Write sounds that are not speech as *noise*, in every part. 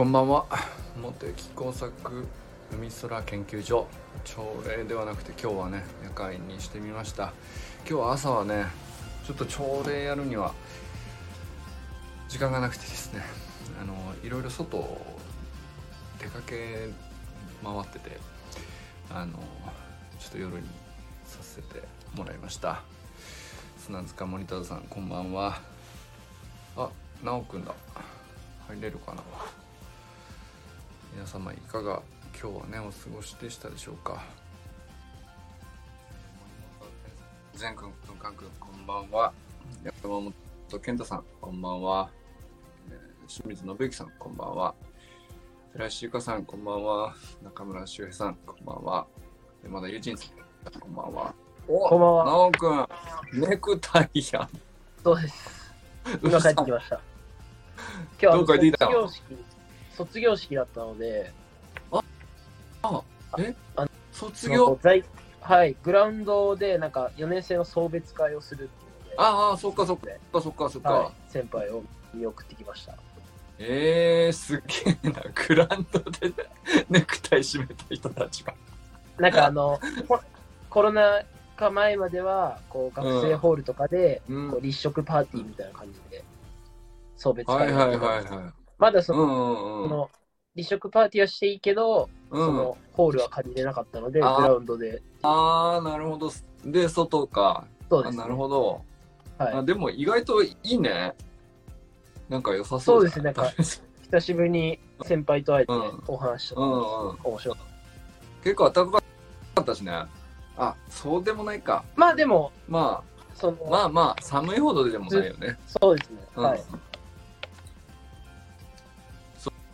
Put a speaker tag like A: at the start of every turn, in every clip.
A: こんばんは。茂木工作海空研究所。朝礼ではなくて今日はね夜会にしてみました。今日は朝はねちょっと朝礼やるには時間がなくてですね。あのいろいろ外出かけ回っててあのちょっと夜にさせてもらいました。砂塚モニターさんこんばんは。あ直くんだ。入れるかな。皆様いかが今日はねお過ごしでしたでしょうか？全くん文官くんこんばんは。山本健太さんこんばんは、えー清水信之さんこんばんは。寺石ゆかさんこんばんは。中村修平さんこんばんは。山田友人さんこんばんは。お
B: こんばんは。
A: 直くんネクタイやん。
B: そうです。今帰ってきました。今日
A: どう帰ってきた
B: 卒業式、卒業式だったので、
A: 卒業？
B: 在はい、グラウンドでなんか4年生の送別会をするっていうので、
A: ああそっかそっかそっかそっか、
B: はい、先輩を見送ってきました。
A: えー、すげえな。*laughs* グラウンドでネクタイ締めた人たちが。
B: なんかあの、ココロナ禍前までは、こう学生ホールとかで、
A: うん。
B: こう立食パーティーみたいな感じで、送別
A: はい
B: 会
A: はいはい
B: をやってたんです
A: はい
B: まだその、
A: うんうんうん。
B: その立食パーティーはしていいけど、
A: うん。
B: そのホールは借りれなかったので、グラウンドで、
A: ああなるほど。で外か。
B: そうです、ね。
A: あなるほど、
B: はい。
A: あでも意外といいね。なんか良さそ
B: そう
A: う
B: ですね。なんか久しぶりに先輩と会えて
A: うん。
B: お話した
A: うんうん。
B: 面白い。
A: 結構暖かかったしね。あそうでもないか。
B: まあでも、
A: ま
B: その、
A: あまあまあ寒いほどでもないよね。
B: そうですね。
A: うん。
B: はい。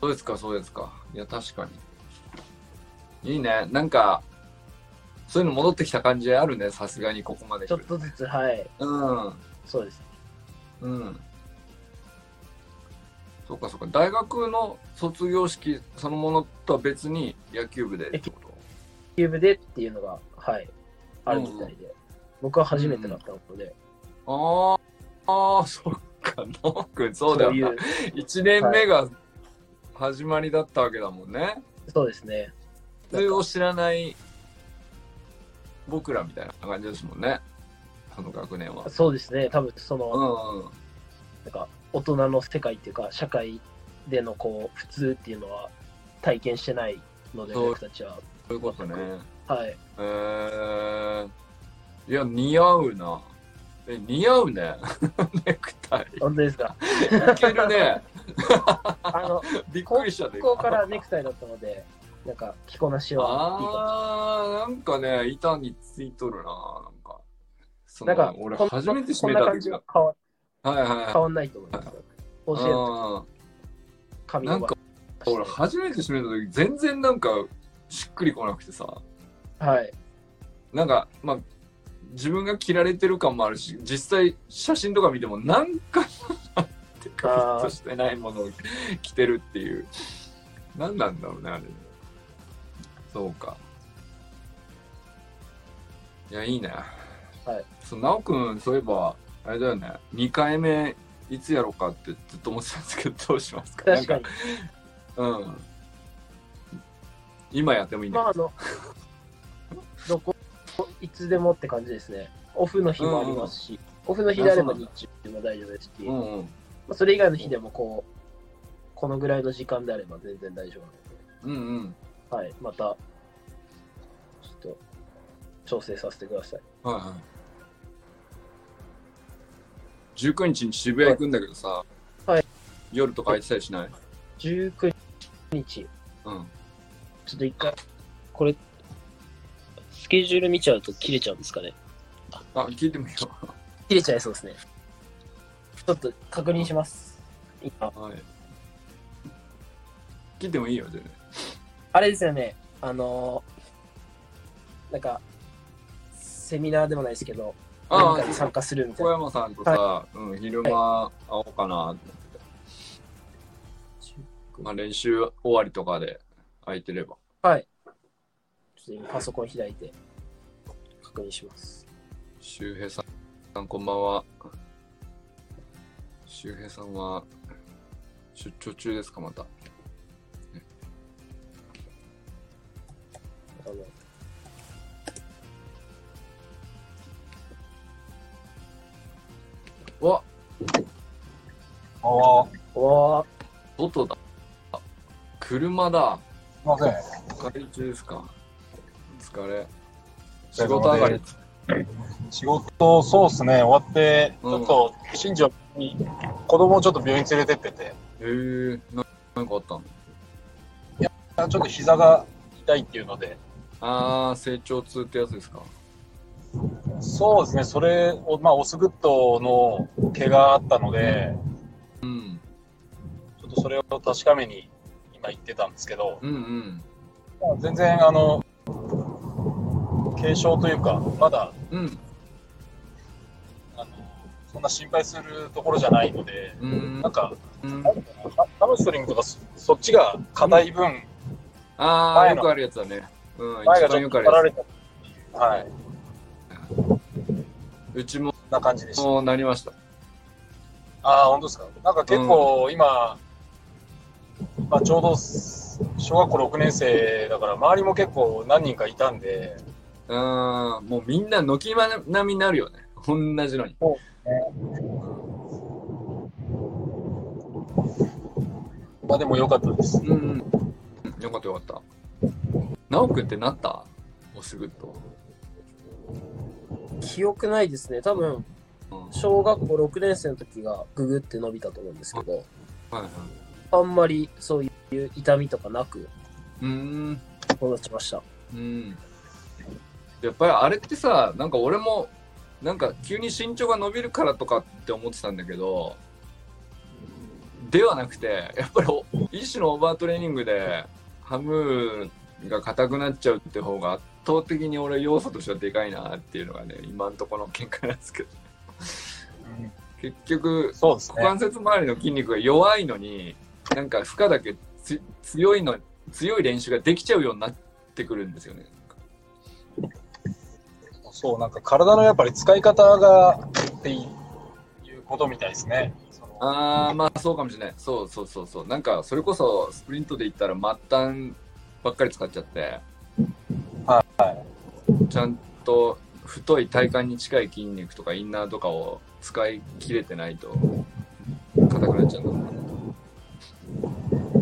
A: そうですか、そうですか。いや、確かに。いいね。なんか、そういうの戻ってきた感じあるね、さすがにここまで。
B: ちょっとずつ、はい。
A: うん。
B: そうです。
A: うん。そうか、そうか。大学の卒業式そのものとは別に野球部でってこ
B: キューブでっていうのが、はい、あるみたいで。僕は初めてだったので、
A: とああ、そっか、ノーくん、そうだよな。
B: いう、
A: 1年目が始まりだったわけだもんね。
B: そうですね。
A: それを知らない僕らみたいな感じですもんね。その学年は。
B: そうですね。多分、その、
A: うんうん。
B: なんか、大人の世界っていうか、社会でのこう、普通っていうのは体験してないので、僕たちは。
A: そういうことね。
B: はい。
A: えー、いや、似合うな。え、似合うね。*laughs* ネクタイ。
B: 本当ですか？
A: いけるね。*laughs*
B: あの、
A: びっくりしたね。
B: 高校からネクタイだったので、なんか、着こなしは。
A: あー、なんかね、板についとるな。なんか。その
B: なんか、
A: 俺、初めて締めた時が。
B: 変わ
A: はいはいはい
B: 変わんないと思います。教え
A: なんか、俺、初めて締めた時、全然なんか、しっくりこなくてさ。
B: はい。
A: なんか、まあ、自分が着られてる感もあるし、実際写真とか見ても、なんか、ってか、フィットしてないものを着てるっていう。何なんだろうね、あれね。そうか。いや、いいね。
B: はい。
A: そう、なおくん、そういえば、あれだよね、2回目、いつやろうかってずっと思ってたんですけど、どうしますか？
B: 確かに。
A: なんかうん。今やってもいいんだ
B: まあ、あの、どこ、いつでもって感じですね。オフの日もありますし、オフの日であれば日中も大丈夫ですし。
A: うんうん。
B: まあ、それ以外の日でもこう、このぐらいの時間であれば全然大丈夫なので、
A: うんうん。
B: はい、また、ちょっと、調整させてください。
A: はいはい。19日に渋谷行くんだけどさ、
B: はい
A: 夜とか空いてたりしない
B: ？19日、
A: うん。
B: ちょっと一回、これ、スケジュール見ちゃうと切れちゃうんですかね。
A: あ、聞いてもいいよ。
B: 切れちゃいそうですね。ちょっと確認します。今、
A: はい。聞いてもいいよ、全然。
B: あれですよね、あのーなんか、セミナーでもないですけど、
A: ああ
B: 何かに参加するみたい
A: 小
B: な。
A: 山さんとさ、うん、昼間会おうかなってて。まあ練習終わりとかで空いてれば。
B: はい。ちょっと今パソコン開いて確認します。
A: 周平さん、さんこんばんは。周平さんは出張中ですか、また？
B: ね、
A: わ
C: あ
B: わ
A: 外だ。車だ。
C: すいません。
A: お帰り中ですか？疲れ。仕事上がり。
C: 仕事、そうっすね、終わって、ち
A: うん。
C: ょっと、新庄に、子供をちょっと病院連れてってて、
A: へえななんかあったの？
C: ちょっと膝が痛いっていうので、
A: ああ成長痛ってやつですか？
C: そうですね、それを、まあ、オスグッドの毛があったので、
A: うん。
C: ちょっとそれを確かめに今行ってたんですけど、
A: うんうん。
C: まあ全然、あの、軽症というか、まだ、
A: うん。
C: あの、そんな心配するところじゃないので、
A: うん。
C: なんか、
A: うん。
C: ムストリングとかそそっちが硬い分、
A: ああ
C: 前の
A: よくあるやつだね。うん一
C: 前がちょっとられたっていう、はい、
A: つうちも
C: な感じでした。
A: なりました。
C: ああ、本当ですか？なんか結構今、まあ、ちょうど小学校6年生だから、周りも結構何人かいたんで、
A: うんもうみんな軒並みになるよね。同じのに。
C: まあでも良かったです。
A: うんうん。よかったよかった。直くんってなった？おすぐっと。
B: 記憶ないですね。多分、
A: うん。
B: 小学校6年生の時がググって伸びたと思うんですけど、
A: はいはい。
B: あんまりそういう痛みとかなく
A: うーん。
B: 育ちました。
A: うんやっぱりあれってさなんか俺もなんか急に身長が伸びるからとかって思ってたんだけどではなくてやっぱりお一種のオーバートレーニングでハムが硬くなっちゃうって方が圧倒的に俺要素としてはでかいなっていうのがね今んところの見解なんですけど結局
C: ね。
A: 股関節周りの筋肉が弱いのになんか負荷だけつ強いの強い練習ができちゃうようになってくるんですよね。
C: そう、なんか体のやっぱり使い方がっていうことみたいですね。
A: ああまあそうかもしれない。そうそうそうそう。なんかそれこそスプリントで言ったら末端ばっかり使っちゃって。
C: はい。
A: ちゃんと太い体幹に近い筋肉とかインナーとかを使い切れてないと硬くなっちゃうん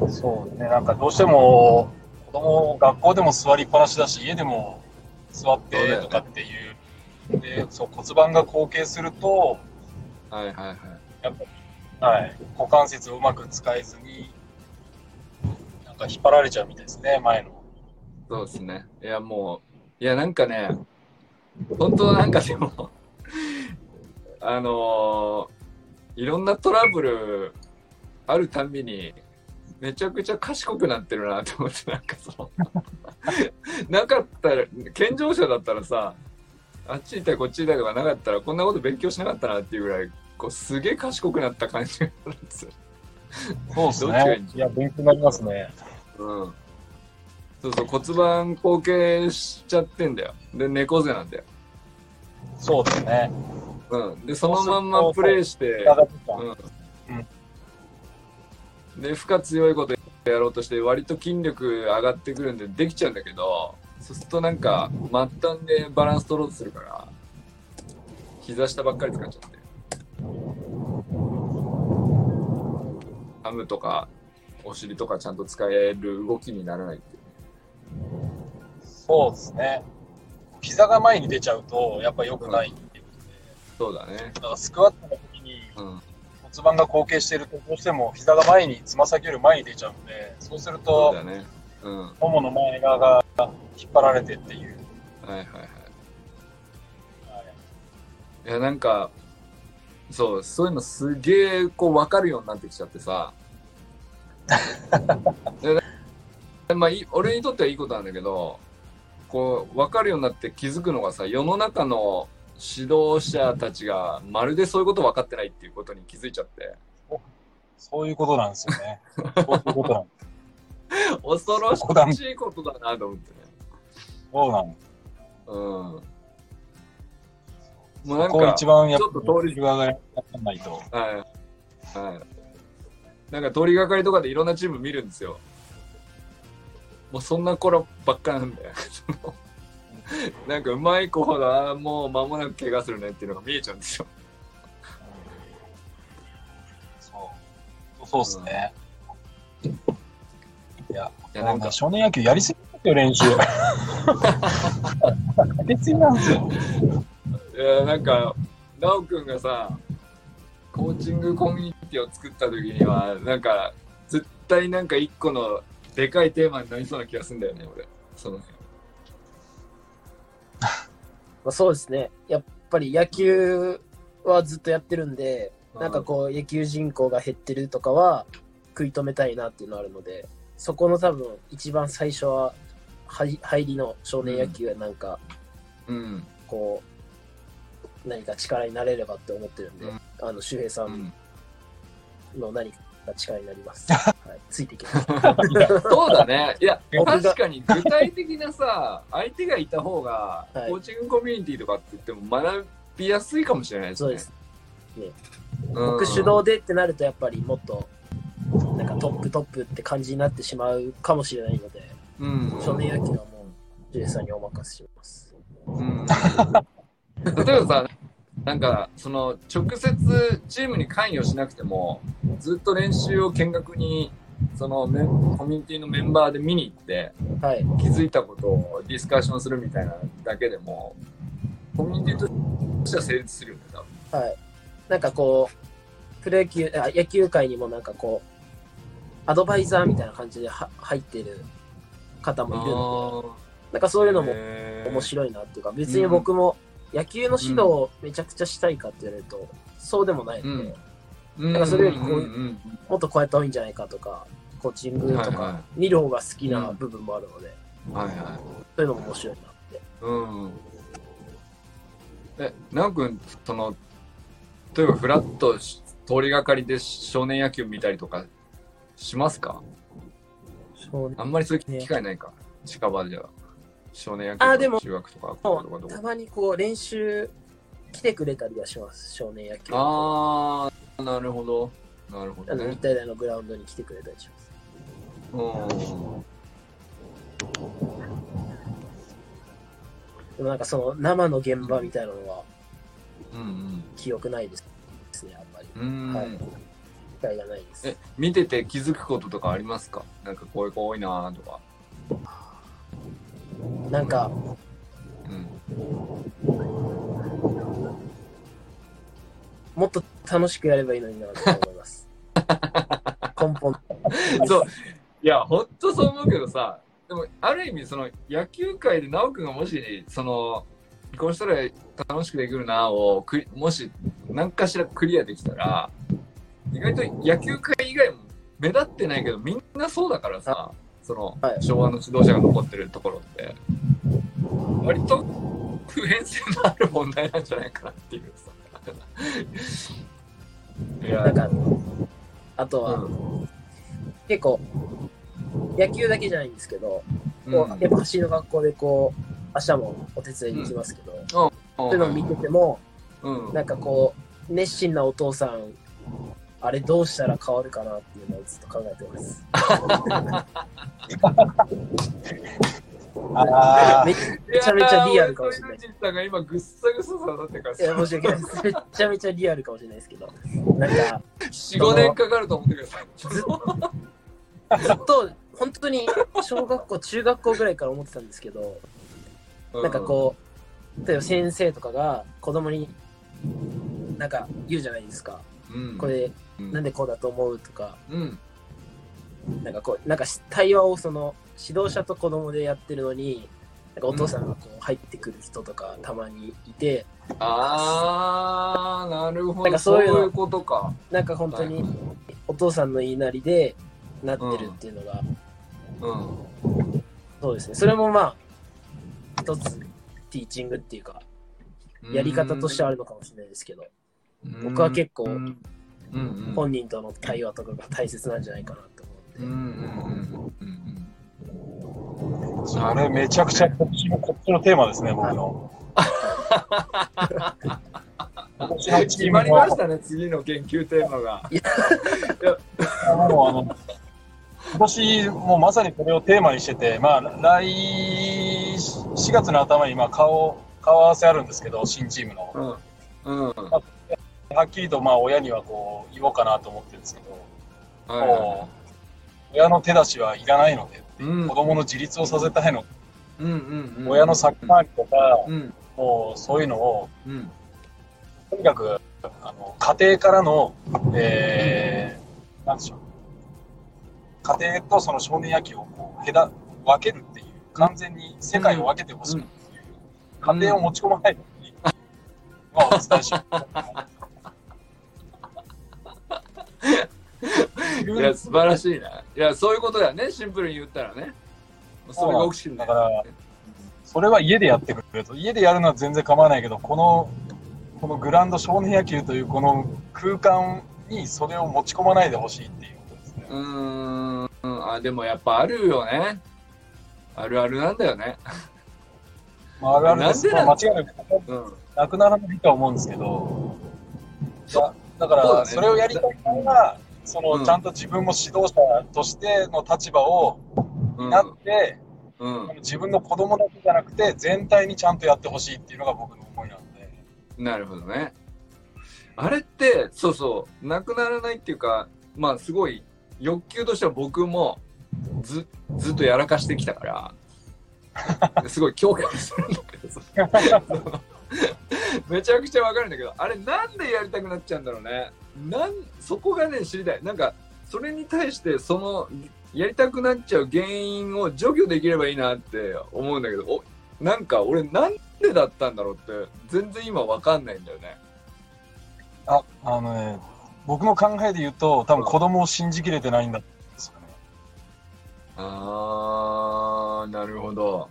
A: だ
C: そうね、なんかどうしても子供学校でも座りっぱなしだし、家でも座ってとかっていう、でそう骨盤が後傾すると、
A: はいはいはい
C: やっぱはい、股関節をうまく使えずに、なんか引っ張られちゃうみたいですね、前の。
A: そうですねいやもういやなんかね本当なんかでも *laughs* あのーいろんなトラブルあるたんびにめちゃくちゃ賢くなってるなと思ってなんかその *laughs* なかったら健常者だったらさあっち行ったりこっち行ったりとかなかったらこんなこと勉強しなかったなっていうぐらいこうすげえ賢くなった感じがあるんですよ。
C: そうですね。いや、勉強になりますね。
A: うん。そうそう骨盤後傾しちゃってんだよ。で猫背なんだよ。
C: そうですね。
A: うん。でそのまんまプレイしてうん、で負荷強いことやろうとして割と筋力上がってくるんでできちゃうんだけどそうするとなんか末端でバランス取ろうとするから膝下ばっかり使っちゃって。ハムとかお尻とかちゃんと使える動きにならないっていう。
C: そうですね。膝が前に出ちゃうと、やっぱ良くないっていう。
A: そうだね。
C: だからスクワットの時に
A: うん。
C: 骨盤が後傾してると、どうしても膝が前に、つま先より前に出ちゃうので、そうする
A: そう
C: と
A: だ、ねうんはい
C: ももの前側が引っ張られてっていう。
A: はいはい
C: はい
A: いやなんかそうそういうのすげえこう分かるようになってきちゃってさ *laughs* でまあいい俺にとってはいいことなんだけどこう分かるようになって気づくのがさ世の中の指導者たちがまるでそういうこと分かってないっていうことに気づいちゃって
C: そういうことなんですよね。そういうことなん。
A: 恐ろしいことだなと思ってね
C: そうなんです。
A: うんもうなんか
C: 一番やっ
A: ちょっと通り
C: がやらないと。
A: はい。はい。なんか通りがかりとかでいろんなチーム見るんですよ。もうそんな頃ばっかなんだよ *laughs* なんかうまい子ほどもう間もなく怪我するねっていうのが見えちゃうんですよ
C: そう。そうっすね。いや、
A: いやなんか
C: 少年野球やりすぎですよ、練習。*laughs* やりすぎなんですよ。
A: いやなんか奈くんがさコーチングコミュニティを作った時にはなんか絶対なんか一個のでかいテーマになりそうな気がするんだよね俺その *laughs*
B: まあ、そうですね。やっぱり野球はずっとやってるんで、なんかこう野球人口が減ってるとかは食い止めたいなっていうのがあるので、そこの多分一番最初は入入りの少年野球はなんか
A: うん。
B: こう何か力になれればって思ってるんで、
A: うん。
B: あの周平さ
A: うん。ん
B: の何か力になります。*laughs* はい、ついてきます。
A: そうだね。いや確かに具体的なさ相手がいた方が
B: はい。
A: コーチングコミュニティとかって言っても学びやすいかもしれないですね。
B: そうです。
A: うん。
B: 僕主導でってなるとやっぱりもっとなんかトップトップって感じになってしまうかもしれないので、
A: うん
B: 少年野球はもう周平さんにお任せします。
A: うん例えばさなんかその直接チームに関与しなくてもずっと練習を見学にそのメンコミュニティのメンバーで見に行って
B: はい。
A: 気づいたことをディスカッションするみたいなだけでもコミュニティとしては成立するよね多分
B: はい。なんかこう、プロ野球、あ野球界にもなんかこう、アドバイザーみたいな感じでは入ってる方もいるので、なんかそういうのも面白いなっていうか、別に僕も野球の指導をめちゃくちゃしたいかって言われると、そうでもないので、
A: うん。
B: なんかそれよりこうもっとこうやった方がいいんじゃないかとか、コーチングとか見る方が好きな部分もあるので、
A: うん。はいはい。
B: そういうのも面白いなって。
A: うん。え、なおくん、その、例えばフラットし通りがかりで少年野球見たりとかしますか？あんまりそういう機会ないか。近場じゃ。少年野球
B: あでも
A: 中学とか高校とかどこ
B: たまにこう練習来てくれたりはします、少年野球。
A: あー、なるほど。なるほど
B: あの日
A: ね。
B: 体大のグラウンドに来てくれたりします。
A: うん。
B: でもなんかその生の現場みたいなのは
A: うん
B: 記憶ないですね、あんまり。
A: うん。うん。
B: はい機会がないです。
A: え、見てて気づくこととかありますか？なんかこういう子多いなとか。
B: なんか、
A: うん。
B: もっと楽しくやればいいのになと思います。*laughs* 根本。
A: そう。いや、ほんとそう思うけどさ、でも、ある意味、その、野球界で直くんがもし、その、こうしたら楽しくできるなをクリ、もし、何かしらクリアできたら、意外と野球界以外も目立ってないけど、みんなそうだからさ、その、
B: はい。
A: 昭和の指導者が残ってるところって、割と普遍性のある問題なんじゃないかなっていうさ。*laughs* いや
B: なんか、あとは、
A: うん。
B: 結構、野球だけじゃないんですけど、
A: うん。
B: こうやっぱ走りの学校でこう、明日もお手伝いに行きますけど、そういうのを見てても、
A: うん。
B: なんかこう、熱心なお父さん、あれどうしたら変わるかなっていうのをずっと考えてます。*laughs*
C: あ
B: めめちゃめちゃリアルかもしれない
A: い今ぐっさぐささだってから
B: いや、申し訳ないです。めちゃめちゃリアルかもしれないですけど、なんか、
A: 4、5年かかると思ってください。
B: ずずっと、本当に小学校、中学校ぐらいから思ってたんですけど、なんかこう、例えば先生とかが子供に、なんか言うじゃないですか。
A: う、うん、
B: これ、
A: うん、
B: なんでこうだと思うとか、
A: うん、
B: なんかこう、なんか対話をその指導者と子供でやってるのに、なんかお父さんがこう入ってくる人とかたまにいて、
A: あー、なるほど。
B: なんかそういう
A: ことか。
B: なんか本当にお父さんの言いなりでなってるっていうのが、
A: うん。
B: そうですね。それもまあ、一つティーチングっていうか、やり方としてはあるのかもしれないですけど、
A: うん。
B: 僕は結構
A: うん、うん、うん。
B: 本人との対話とかが大切なんじゃないかなと思
A: うん、
B: って。
C: あ、あれめちゃくちゃこっちのこっちのテーマですね、僕の。
A: 決まりましたね、次の研究テーマが。
C: もうあの、今年もうまさにこれをテーマにしてて、まあ、来4月の頭にまあ顔顔合わせあるんですけど、新チームの。
A: うんうん
C: はっきりとまあ親にはこう言おうかなと思ってるんですけど、
A: はいはい
C: もう親の手出しはいらないので、
A: うん。
C: 子供の自立をさせたいの、
A: うんうんうん。
C: 親の先回りとか、
A: うん。
C: もうそういうのを、
A: うん。
C: とにかくあの家庭からの、えー、なんでしょう、家庭とその少年野球をこう隔分けるっていう、完全に世界を分けてほしいっていう、家庭を持ち込まないのを *laughs* お伝えしよう。
A: いや素晴らしいな。いやそういうことだよね。シンプルに言ったらね。それが起きてるんだ
C: だからそれは家でやってくれると。家でやるのは全然構わないけど、この、このグラウンド少年野球というこの空間にそれを持ち込まないでほしいっていう。ことですね。
A: うーん。あでもやっぱあるよね。あるあるなんだよね。
C: まあ、あるあるです。
A: なんで
C: まあ間違いなく
A: うん。
C: なくならないとは思うんですけど、だから、
A: そ
C: れをやりたいのは、その、
A: うん。
C: ちゃんと自分も指導者としての立場を
A: うん。
C: なって、
A: うん。
C: 自分の子供だけじゃなくて、全体にちゃんとやってほしいっていうのが僕の思いなので。
A: なるほどね。あれってそうそうなくならないっていうかまあすごい欲求としては僕もずずっとやらかしてきたから *laughs* すごい共感するんだけどさ。*laughs* めちゃくちゃわかるんだけどあれなんでやりたくなっちゃうんだろうねなんそこがね知りたい。なんかそれに対してそのやりたくなっちゃう原因を除去できればいいなって思うんだけどおなんか俺なんでだったんだろうって全然今わかんないんだよね。
C: あ、あのね、僕の考えで言うと、多分子供を信じきれてないんだですよね。
A: あーなるほど。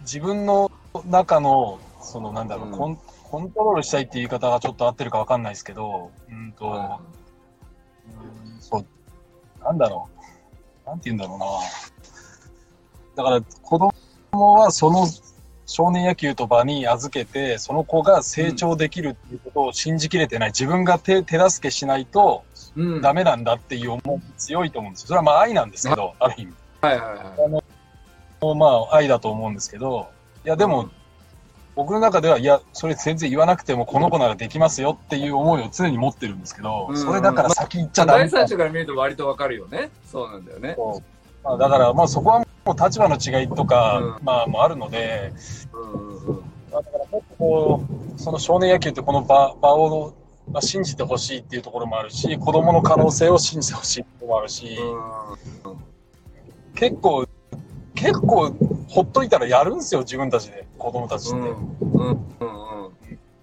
C: 自分の中の、そのなんだろう、
A: うん
C: コン、トロールしたいっていう言い方がちょっと合ってるかわかんないですけど、うんと、うんそう、なんだろう。なんて言うんだろうな。だから、子供はその少年野球と場に預けて、その子が成長できるっていうことを信じきれてない。自分が手手助けしないと
A: うん
C: ダメなんだっていう思い強いと思うんですよ。それはまあ愛なんですけど、ある意味。
A: はいはいはい
C: まあ愛だと思うんですけど、いやでも、僕の中では、いや、それ全然言わなくても、この子ならできますよっていう思いを常に持ってるんですけど、
A: うん。
C: それだから先行っちゃダメ。
A: 第三者から見ると割とわかるよね。そうなんだよね。
C: まあ、だから、まあそこはもう立場の違いとか、
A: うん。
C: まあもあるので、
A: うんうんうん。
C: まあだからもっとこう、その少年野球ってこの場場を、まあ、信じてほしいっていうところもあるし、子供の可能性を信じてほしいっていうところもあるし、結構、結構、ほっといたらやるんですよ、自分たちで、子供たちって。
A: うんうんうんうん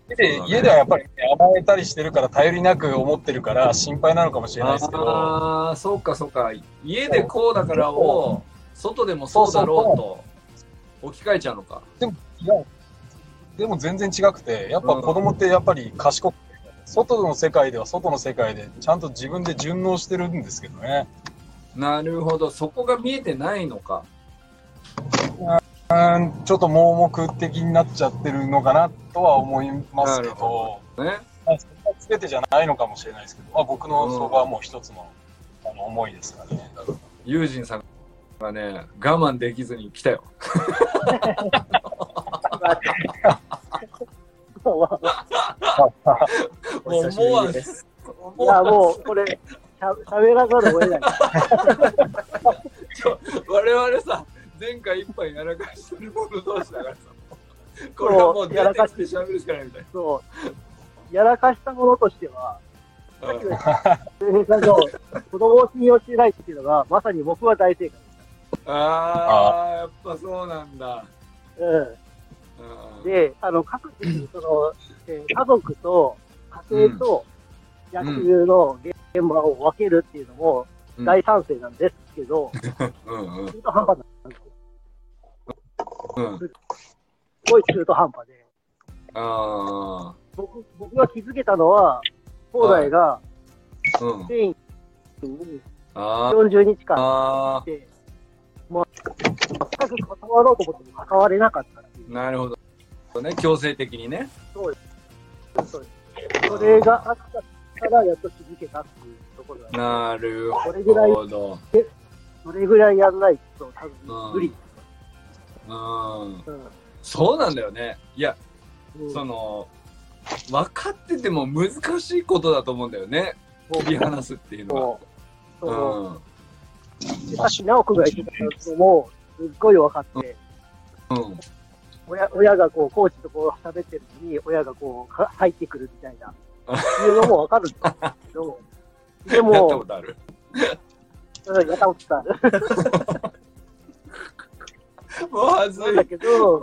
C: で
A: ね
C: 家ではやっぱり、ね、甘えたりしてるから頼りなく思ってるから心配なのかもしれないですけど。
A: ああそうかそうか。家でこうだからを外でもそうだろうと置き換えちゃうのか。
C: いやでも全然違くてやっぱ子供ってやっぱり賢くて外の世界では外の世界でちゃんと自分で順応してるんですけどね。
A: なるほど。そこが見えてないのか
C: うんちょっと盲目的になっちゃってるのかなとは思いますけど
A: ほね
C: まあそれは全てじゃないのかもしれないですけど、まあ、僕のそこはもう一つのあの思いですかね。
A: ユージンさんがね我慢できずに来たよ
B: お
A: もう
B: 久しぶ
A: 思わず
B: りです。いや、もう、これ、しゃ喋らざるを得ない。
A: 我々さ前回一杯やらかしてる者同士だからさこれはもう出てきて喋るしかないみたい
B: そう。やらかしたものとしては、さんの子供を信用してないっていうのが、まさに僕は大正解。
A: ああやっぱそうなんだ、
B: うん。
A: うん、
B: で、あの、各自、その、えー家族と家庭と野球の現場を分けるっていうのも
A: うん
B: 大賛成なんですけど、
A: うんうん
B: 中途半端なんですよ。
A: うん
B: すごい中途半端で。
A: あ
B: 僕僕が気づけたのは、東大がスペインに
A: あ
B: 40日間
A: あ
B: いて、まあ、全く関わろうと思っても関われなかったっていう。
A: なるほど。ね強制的にね。
B: そうです。それがあったから、やっと気づけたっていうところが、
A: なる
B: これぐらい
A: ほど。
D: それぐらいやんないと多分無理。
A: うん
D: うん。
A: そうなんだよね。いや
D: うん。
A: その分かってても難しいことだと思うんだよね。切り離すっていうのは。
D: そう。
A: ん。
D: 直君が言ってたのも、すっごい分かって、
A: うん。
D: 親親がこう、コーチとこう喋ってるのに、親がこう、は入ってくるみたいな、いうのも分かるん *laughs* ですけど、で
A: やったこ
D: も、
A: とある。
D: うんやったことある。
A: もうはずい
D: だけど、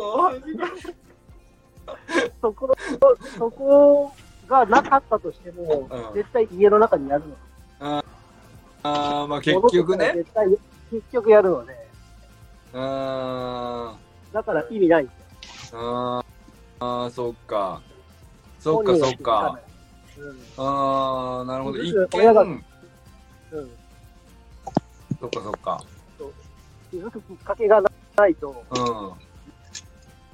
D: そこ、そこがなかったとしても、
A: うん
D: 絶対家の中にやるの。
A: ああまあ結局ね
D: 絶対、結局やるので、
A: あ
D: だから意味ないんですよ。
A: ーあーあーそっかそっかそっか。ああなるほど一見。うん。そっかそっか
D: 気づくきっかけがないと、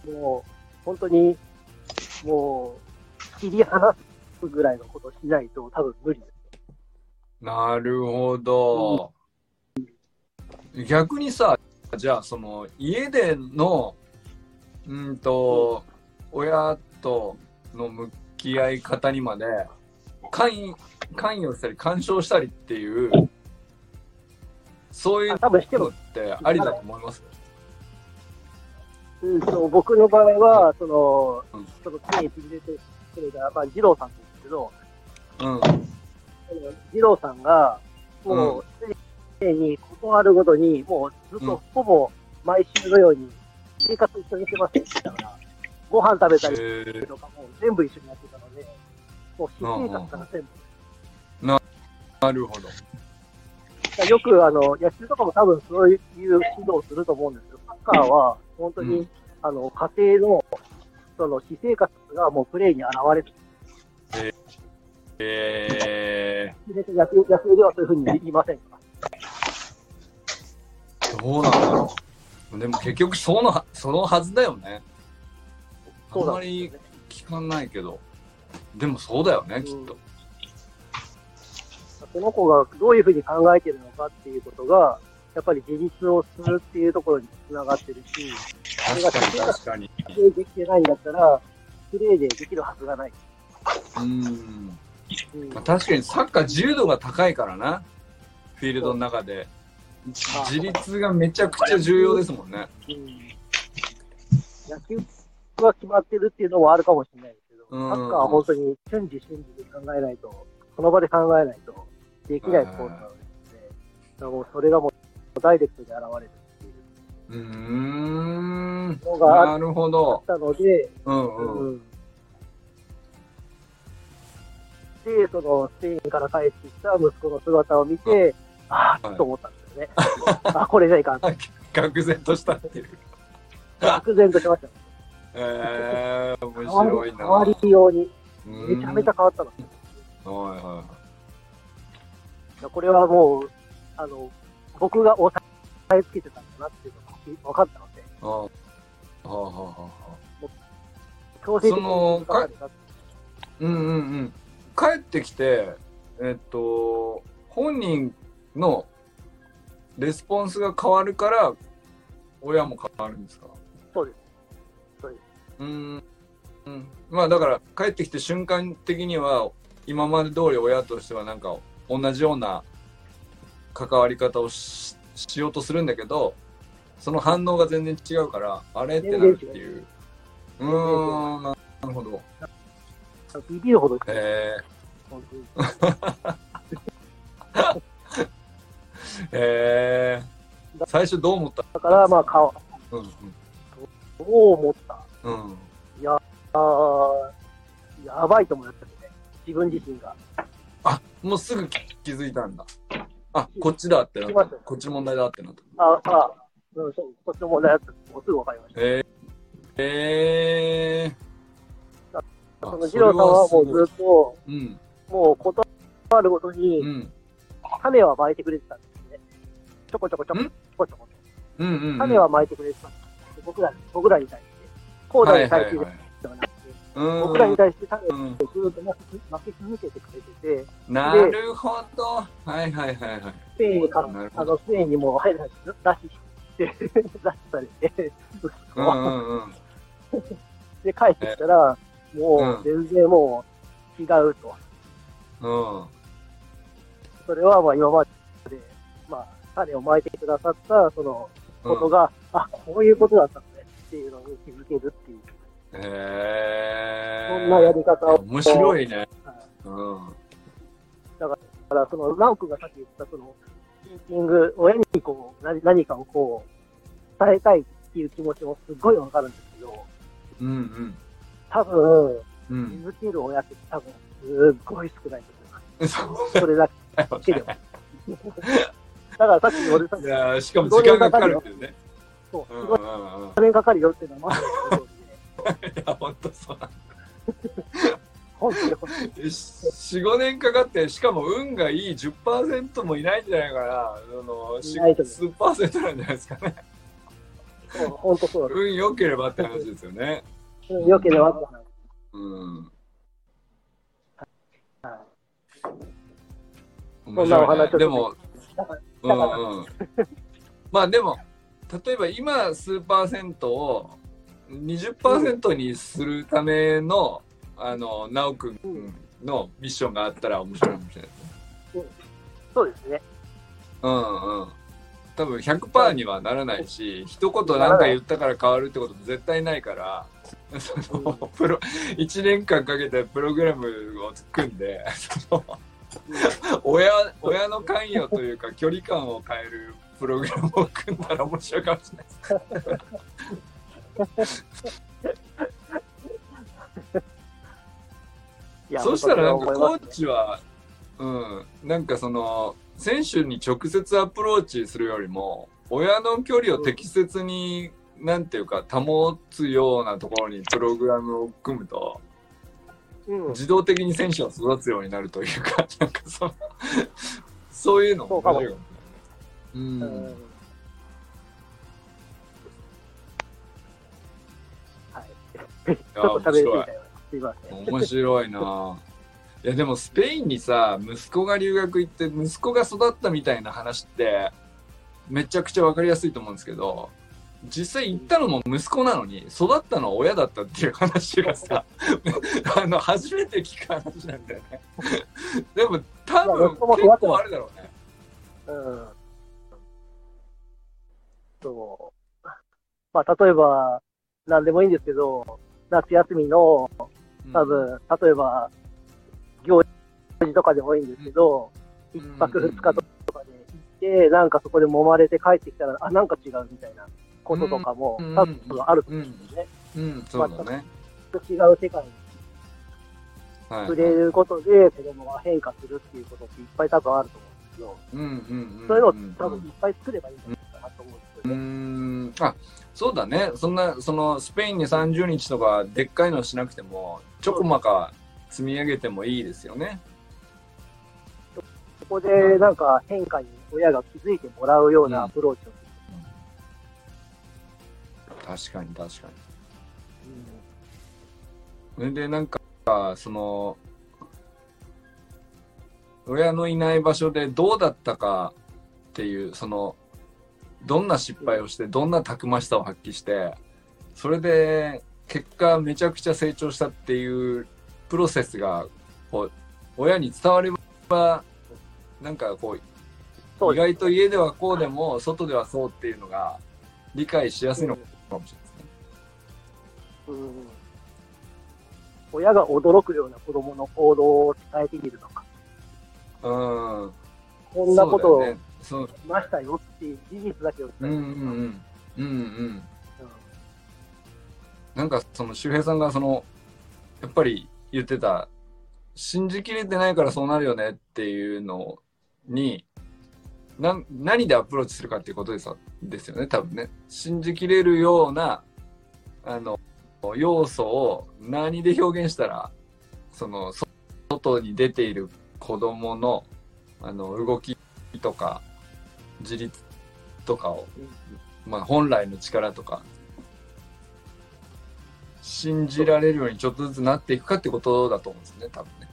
A: うん
D: もう、本当に、もう、切り離すぐらいのことしないと多分無理です。
A: なるほど。逆にさ、じゃあその家での、うんと、親との向き合い方にまで関与関与したり干渉したりっていう、そういう
D: あ多分しても
A: のってありだと思います？
D: うんと、僕の場合は、その、
A: うん
D: その、経営入れてくれた、まあ、二郎さんですけど、
A: うん。
D: 二郎さんが、もう、すでに断るごとに、もうずっ
A: うん
D: とほぼ毎週のように生活一緒にしてましたから、ご飯食べたり
A: えー
D: とかも全部一緒にやってたので、もう私生活から全部。
A: なるほど。
D: よくあの野球とかも多分そういう指導をすると思うんですカーは本当に、
A: うん
D: あの家庭のその私生活がもうプレーに現れる。
A: え
D: 野球野球ではそういうふうに言いませんか
A: ー、どうなんだろう。でも結局そのはそのはずだよね。あ
D: ん
A: まり。聞かないけど。でもそうだよね、きっと。
D: その子がどういうふうに考えてるのかっていうことが、やっぱり自立をするっていうところにつながってるし、
A: 確かに確かに。
D: プレーできてないんだったら、プレーでできるはずがない。
A: うん。
D: うん
A: まあ、確かにサッカー自由度が高いからな。フィールドの中で。自立がめちゃくちゃ重要ですもんね。
D: うん野球は決まってるっていうのもあるかもしれないですけど、
A: うん
D: サッカーは本当に瞬時瞬時で考えないと、その場で考えないとできないスポーツなので、だからもうそれがもうダイレクトで現れるっていう
A: ん。
D: のがあっ
A: なるほど。
D: たので、
A: うんうん。
D: うんで、そのスペインから帰ってきた息子の姿を見て、ああ、
A: はい
D: と思ったんですよね。*laughs* あ、これじゃいかん。*laughs*
A: 愕然としたっていう。
D: 愕然としました。
A: えー、面白いな。
D: り変わりように、
A: うん
D: めちゃめちゃ変わったの。
A: はいは
D: これはもう、あの、僕が押さえつけてたんだなっていうのが分かったので、
A: い。あはあはあはあ。
D: 強制的に
A: その
D: かかるなって
A: うんうんうん。帰ってきて、えっと、本人のレスポンスが変わるから、親も変わるんですか？
D: そうです。そうです。
A: うーん。うん、まあだから帰ってきて瞬間的には今まで通り親としてはなんか同じような関わり方をししようとするんだけどその反応が全然違うからあれってなるっていう。うーんなるほど。
D: ビビるほど、
A: え。ー、えー、最初どう思った？
D: だから、まあ、顔、
A: うん
D: どう思った？
A: うん。うん
D: あーやばいと思いましたね。自分自身が。
A: あもうすぐ気気づいたんだあこっちだってなった。こっちの問題だってなった。
D: あ、あ、うん、そう、こっちの問題だってもうすぐ分かりました。
A: えー、えー、
D: その二郎さんはもうずっと、
A: うん。
D: もう断るごとに
A: う、ん。
D: 種は巻いてくれてたんですね。ちょこちょこちょこ
A: ん？
D: ちょこちょこ。
A: うんうんうん。
D: 種は巻いてくれてたんです僕らに、僕らに対して。コーダに対して
A: はいはいはい
D: 僕らに対して種を
A: うん
D: ずっと負け続けてくれてて、
A: なるほど。はいはいはいはい。
D: スペインにかあのスペインにも入らない出しして、出されて、
A: うんうんうん。
D: で、帰ってきたら、もう全然もう違うと。
A: うん。
D: それはまあ今まで、まあ、種をまいてくださった、その、ことが、あ、こういうことだったんだねっていうのに気づけるっていう、
A: へえ
D: そんなやり方を。
A: 面白いね。
D: はい
A: うん。
D: だから、その、ナオ君がさっき言った、その、ティーチング、親にこう、何何かをこう、伝えたいっていう気持ちもすごいわかるんですけど、
A: うん。うん
D: 多分、気
A: うん。
D: づける親って多分、すっごい少ないと思います。
A: そ
D: れだけ。でも。だからさっき俺さっ
A: い
D: き、
A: やーしかも時間がかかるっていうね。
D: そう、
A: うん
D: すごい。
A: うんうん
D: お金かかるよっていうのはまだ言う
A: いや本当そうなん
D: 本当に本当に
A: 45年かかってしかも運がいい10%もいないんじゃないかな。その数パーセントなんじゃないですかね。
D: 本当そう
A: 運良ければって話ですよね。
D: です。よければって話。
A: うん。
D: はい。
A: 面
D: そんなお話を
A: 白いねでもうんうん。まあでも例えば今数パーセントを20%にするための、あの直くんのミッションがあったら面白いかもしれない。ですね
D: そうですね。
A: うんうん。多分100%にはならないし一言なんか言ったから変わるってことも絶対ないから *laughs* そのプロ1年間かけてプログラムを組んでその親親の関与というか距離感を変えるプログラムを組んだら面白いかもしれない。です *laughs* そしたらなんかコーチは、うん、なんかその選手に直接アプローチするよりも親の距離を適切に、なんていうか保つようなところにプログラムを組むと
D: うん。
A: 自動的に選手は育つようになるというかなんかそのそういうのもかも *laughs*
D: ち
A: や
D: ょっと喋りすぎ
A: 面白い
D: たよ。すいません。
A: 面白いないやでもスペインにさ息子が留学行って息子が育ったみたいな話ってめちゃくちゃ分かりやすいと思うんですけど実際行ったのも息子なのに育ったのは親だったっていう話がさ *laughs* あの初めて聞く話なんだよねでも多分結構あるだろうね
D: うん。そう。まあ、例えば、なんでもいいんですけど、夏休みの、多分、例えば、行事とかでもいいんですけど、一泊二日とかで行って、なんかそこで揉まれて帰ってきたら、あ、なんか違うみたいなこととかも、
A: うん。
D: 多分あると思うんですよね。
A: うん。そうだね。
D: 違う世界に
A: はい
D: 触れることで、子供が変化するっていうことっていっぱい多分あると思うんですけど、
A: うんうんうん。
D: そういうのを多分いっぱい作ればいいんじゃないかなと思うんですよね。
A: そうだね。そんなそのスペインに30日とかでっかいのしなくてもちょこまか積み上げてもいいですよね。
D: そこでなんか変化に親が気づいてもらうようなアプローチを。す
A: 確かに確かに。
D: る。
A: それでなんかその親のいない場所でどうだったかっていうそのどんな失敗をしてどんなたくましさを発揮してそれで結果めちゃくちゃ成長したっていうプロセスがこう親に伝わればなんかこう意外と家ではこうでも外ではそうっていうのが理解しやすいのかもしれないですね。
D: うん親が驚くような子供の行動を伝えてみるとか、
A: うん。
D: こんなことを
A: ね。そう。
D: ましたよっていう事実だけを伝え
A: うんうんうん。うんなんかその周平さんがそのやっぱり言ってた信じきれてないからそうなるよねっていうのにな何でアプローチするかっていうことですですよね多分ね信じきれるようなあの要素を何で表現したらそのそ外に出ている子供のあの動きとか自立とかを、まあ、本来の力とか信じられるようにちょっとずつなっていくかってことだと思うんですね、多分ね。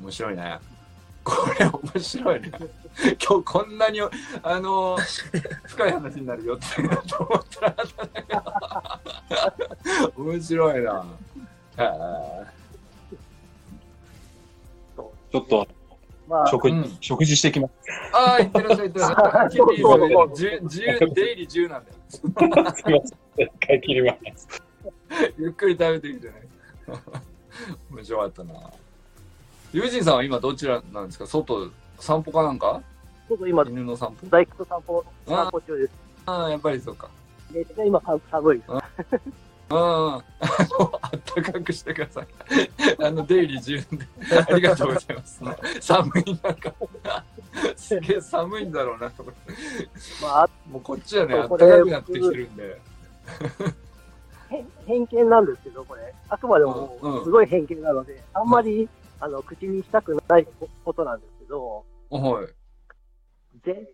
A: 面白いね。これ面白いね。今日こんなに、あの、深い話になるよってと思ってなかったね。面白いな。へ
C: ちょっと
D: まあ、
C: 食,、
A: うん
C: 食事してきます。
A: ああ、いってらっしゃい、いってらっしゃい。*laughs* 自由、出入り自由なんだよ。
C: すみません。一回切ります。
A: ゆっくり食べてきてね。面白かったな。ユージンさんは今どちらなんですか？外、散歩かなんか？
D: ちょっと今、
A: 犬の散歩？
D: 大工と散歩、散歩中です。
A: ああ、やっぱりそうか。
D: めっちゃ今さ寒いです。
A: うん。あの、あったかくしてください。あの、出入り自由で。ありがとうございます。寒い中。すげえ寒いんだろうなと思って。
D: まあ、
A: もうこっちはね、あったかくなってきてるんで。
D: 偏偏見なんですけど、これ、あくまでもすごい偏見なので、あんまり、あの、口にしたくないことなんですけど、
A: はい。
D: 全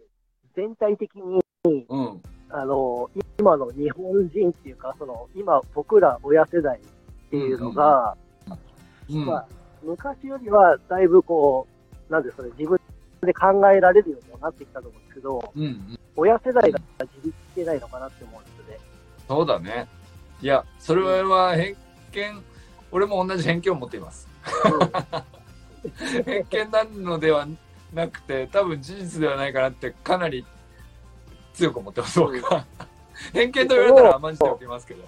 D: 全体的に、
A: うん。
D: あの、今の日本人っていうか、その、今僕ら親世代っていうのが、
A: うん。
D: まあ、昔よりはだいぶこう、なんですかね、自分で考えられるようにはなってきたと思うんですけど、
A: うんうん。
D: 親世代が自立してないのかなって思うんですよね。
A: そうだね。いや、それは偏見、俺も同じ偏見を持っています。*laughs* 偏見なのではなくて、多分事実ではないかなってかなり強く思ってます、僕は。偏見と言われたら甘んじておきますけど。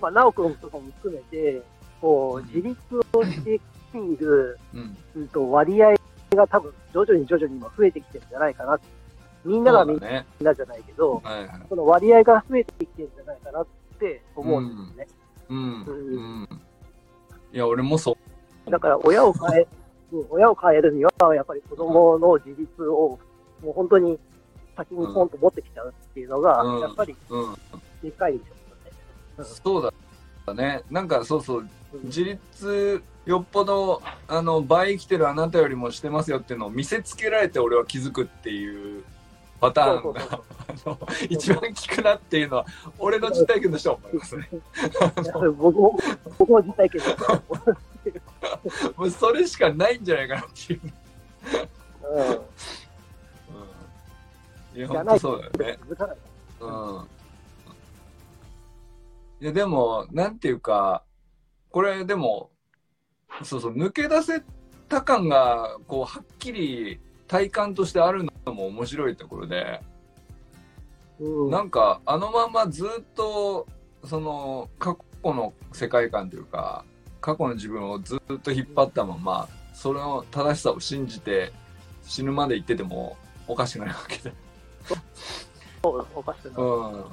D: まあ、直君とかも含めて、こう、自立をしてきている、
A: うん。
D: うんと、割合が多分、徐々に徐々に今増えてきてるんじゃないかな。みんながみん。なじゃないけど、
A: はいはい。
D: その割合が増えてきてるんじゃないかなって思うんですよね。
A: うん。うん。いや、俺もそう。
D: だから、親を変え、うん親を変えるには、やっぱり子供の自立を、もう本当に先にポンと持ってきちゃうっていうのが、
A: うん
D: やっぱり
A: うん。
D: でかいでしょうね。
A: そうだね。なんかそうそう、自立よっぽどあの倍生きてるあなたよりもしてますよっていうのを見せつけられて俺は気づくっていうパターンが *laughs* 一番効くなっていうのは俺の実体験としては思いますね。
D: 僕も、僕も実体験です。*laughs*
A: もうそれしかないんじゃないかなっていう。そうだよね。
D: 続かない。
A: うん。いやでもなんていうかこれでもそうそう抜け出せた感がこうはっきり体感としてあるのも面白いところで、
D: うん。
A: なんかあのままずっとその過去の世界観というか過去の自分をずっと引っ張ったままそれの正しさを信じて死ぬまで行っててもおかしくないわけで。
D: そうおかしくない。
A: うん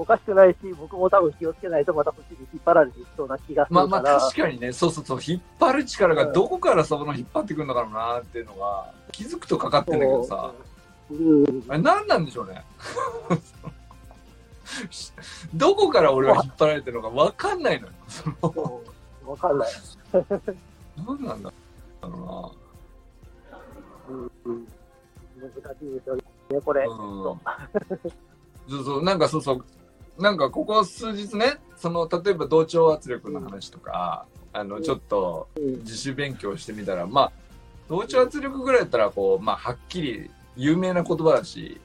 D: おかしくないし、僕も多分気をつけないとまたそっちに引っ張られていきそうな気がする
A: まあ。まあ確かにね、そうそうそう、引っ張る力がどこからその引っ張ってくるのかなっていうのが気づくとかかってんだけどさ、
D: うん。
A: あれ何なんでしょうね。*laughs* どこから俺は引っ張られてるのか分かんないのよ。その
D: そうわかんない。*laughs*
A: 何なんだろ
D: うん。うん難しいですよね、これ。
A: うん。そうそう、なんかそうそう、なんかここ数日ね、その例えば同調圧力の話とか、あのちょっと
D: うん
A: 自主勉強してみたら、まあ、同調圧力ぐらいだったら、こう、まあ、はっきり有名な言葉だし、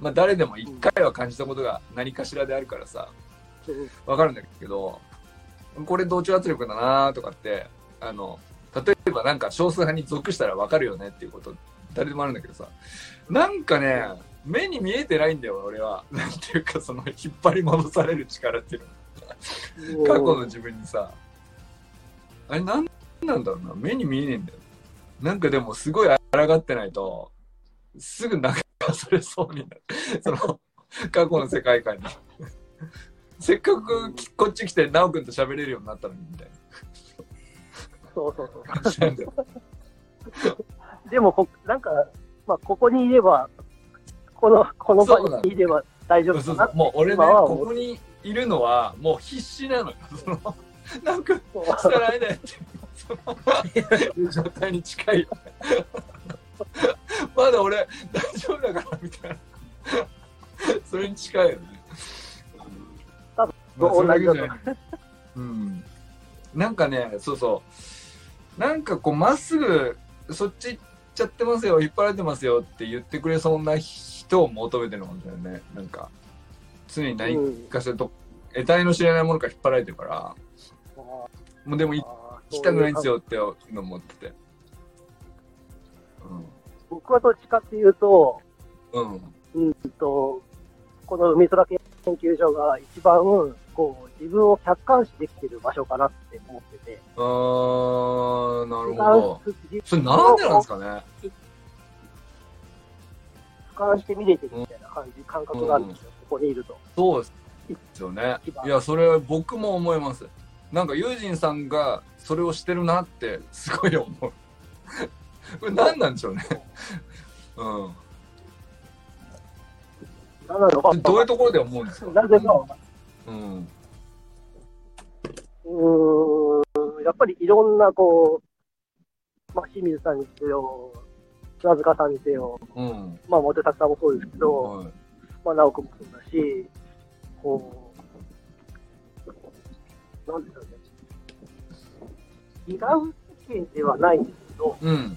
A: まあ、誰でも一回は感じたことが何かしらであるからさ、わかるんだけど、これ同調圧力だなとかって、あの、例えばなんか少数派に属したらわかるよねっていうこと、誰でもあるんだけどさ、なんかね、目に見えてないんだよ、俺は。なんていうか、その、引っ張り戻される力っていうの。過去の自分にさ、あれなんなんだろうな、目に見えねえんだよ。なんかでもすごい抗ってないと、すぐ流されそうになる。その、過去の世界観に。せっかくきこっち来て、なおくんと喋れるようになったのに、みたい
D: そうそうそう。でもこ、なんか、まあ、ここにいれば、この、この場にいれば大丈
A: そうそう。もう俺ね、ここにいるのは、もう必死なのよ。その、*laughs* なんか、したらあれだよって、その、いう状態に近いよね。まだ俺大丈夫だからみたいな。それに近いよね。
D: 多分同じ
A: ないうん。なんかねそうそう。なんかこうまっすぐそっち行っちゃってますよ引っ張られてますよって言ってくれそうな人を求めてるんだよね。なんか常に何
D: うん
A: かしらと得体の知れないものから引っ張られてるから。もうでも行きたくないんですよっていうの持ってて。
D: 僕はどっちかっていうと、
A: うん。うん
D: うんと、この海空研究所が一番、こう、自分を客観視できてる場所かなって思ってて。
A: あーなるほど。
D: 俯
A: それなんでなんですかね？
D: 瞰して見れてるみたいな感じ、感覚があるんですよ、ここにいると。
A: そうですよね。いやそれは僕も思います。なんかユージンさんがそれをしてるなってすごい思う。これ何なんでしょうね。う。ん。
D: 何なのか
A: どういうところで思うんですか？*laughs*
D: なぜか
A: うん
D: うーん、やっぱりいろんな、こう、まあ、清水さんにせよ、砂塚さんにせよ、
A: うん。
D: まあ、モテタクさんもそうですけど、
A: はい。
D: まあ、直君もそうだし、こう、なんですかね、違う世間ではないんですけど、
A: うん。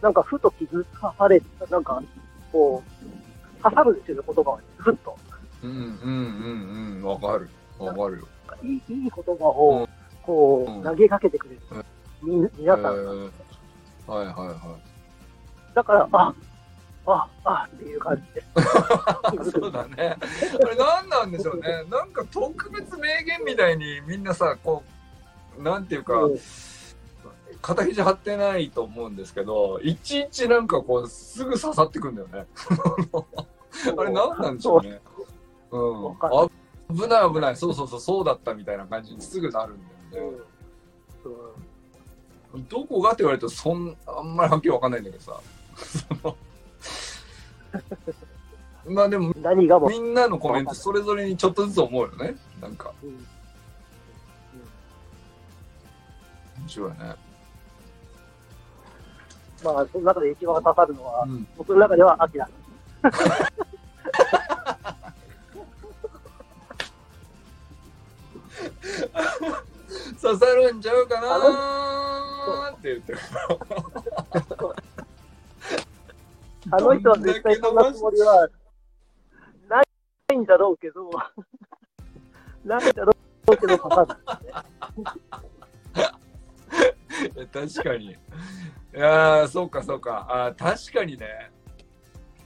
D: なんかふと気づかされた、なんか、こう、刺さるんですよね、言葉に。ふっと。
A: うんうんうんうん。わかるわかるよ。
D: いいいい言葉を、こ
A: う
D: 投げかけてくれる。み皆さん。が。
A: えー。はいはいは
D: だから、あ、あ、あっていう感じで。
A: い *laughs* そうだね。あれ何なんでしょうね。なんか特別名言みたいにみんなさこうなんていうか、
D: うん。
A: 肩肘張ってないと思うんですけどいちいちなんかこうすぐ刺さってくんだよね。*laughs* あれ何なんでしょうね。うん危ない危ない。そうそうそうそうだったみたいな感じにすぐなるんだよね、
D: うん。
A: どこがって言われるとそんあんまりはっきりわかんないんだけどさ。*laughs* まあでも
D: 何がも、
A: みんなのコメントそれぞれにちょっとずつ思うよね。なんか。
D: うん。
A: 面白いね。
D: まあ、その中で一番刺さるのは、
A: うん。
D: 僕の中ではアキラ。*laughs*
A: 刺さるんちゃうかなー。って言ってる。
D: あの人は絶対そんなつもりはないんだろうけど、ないんだろうけど刺さる。
A: いや確かに。いやーそうかそうか。あー確かにね。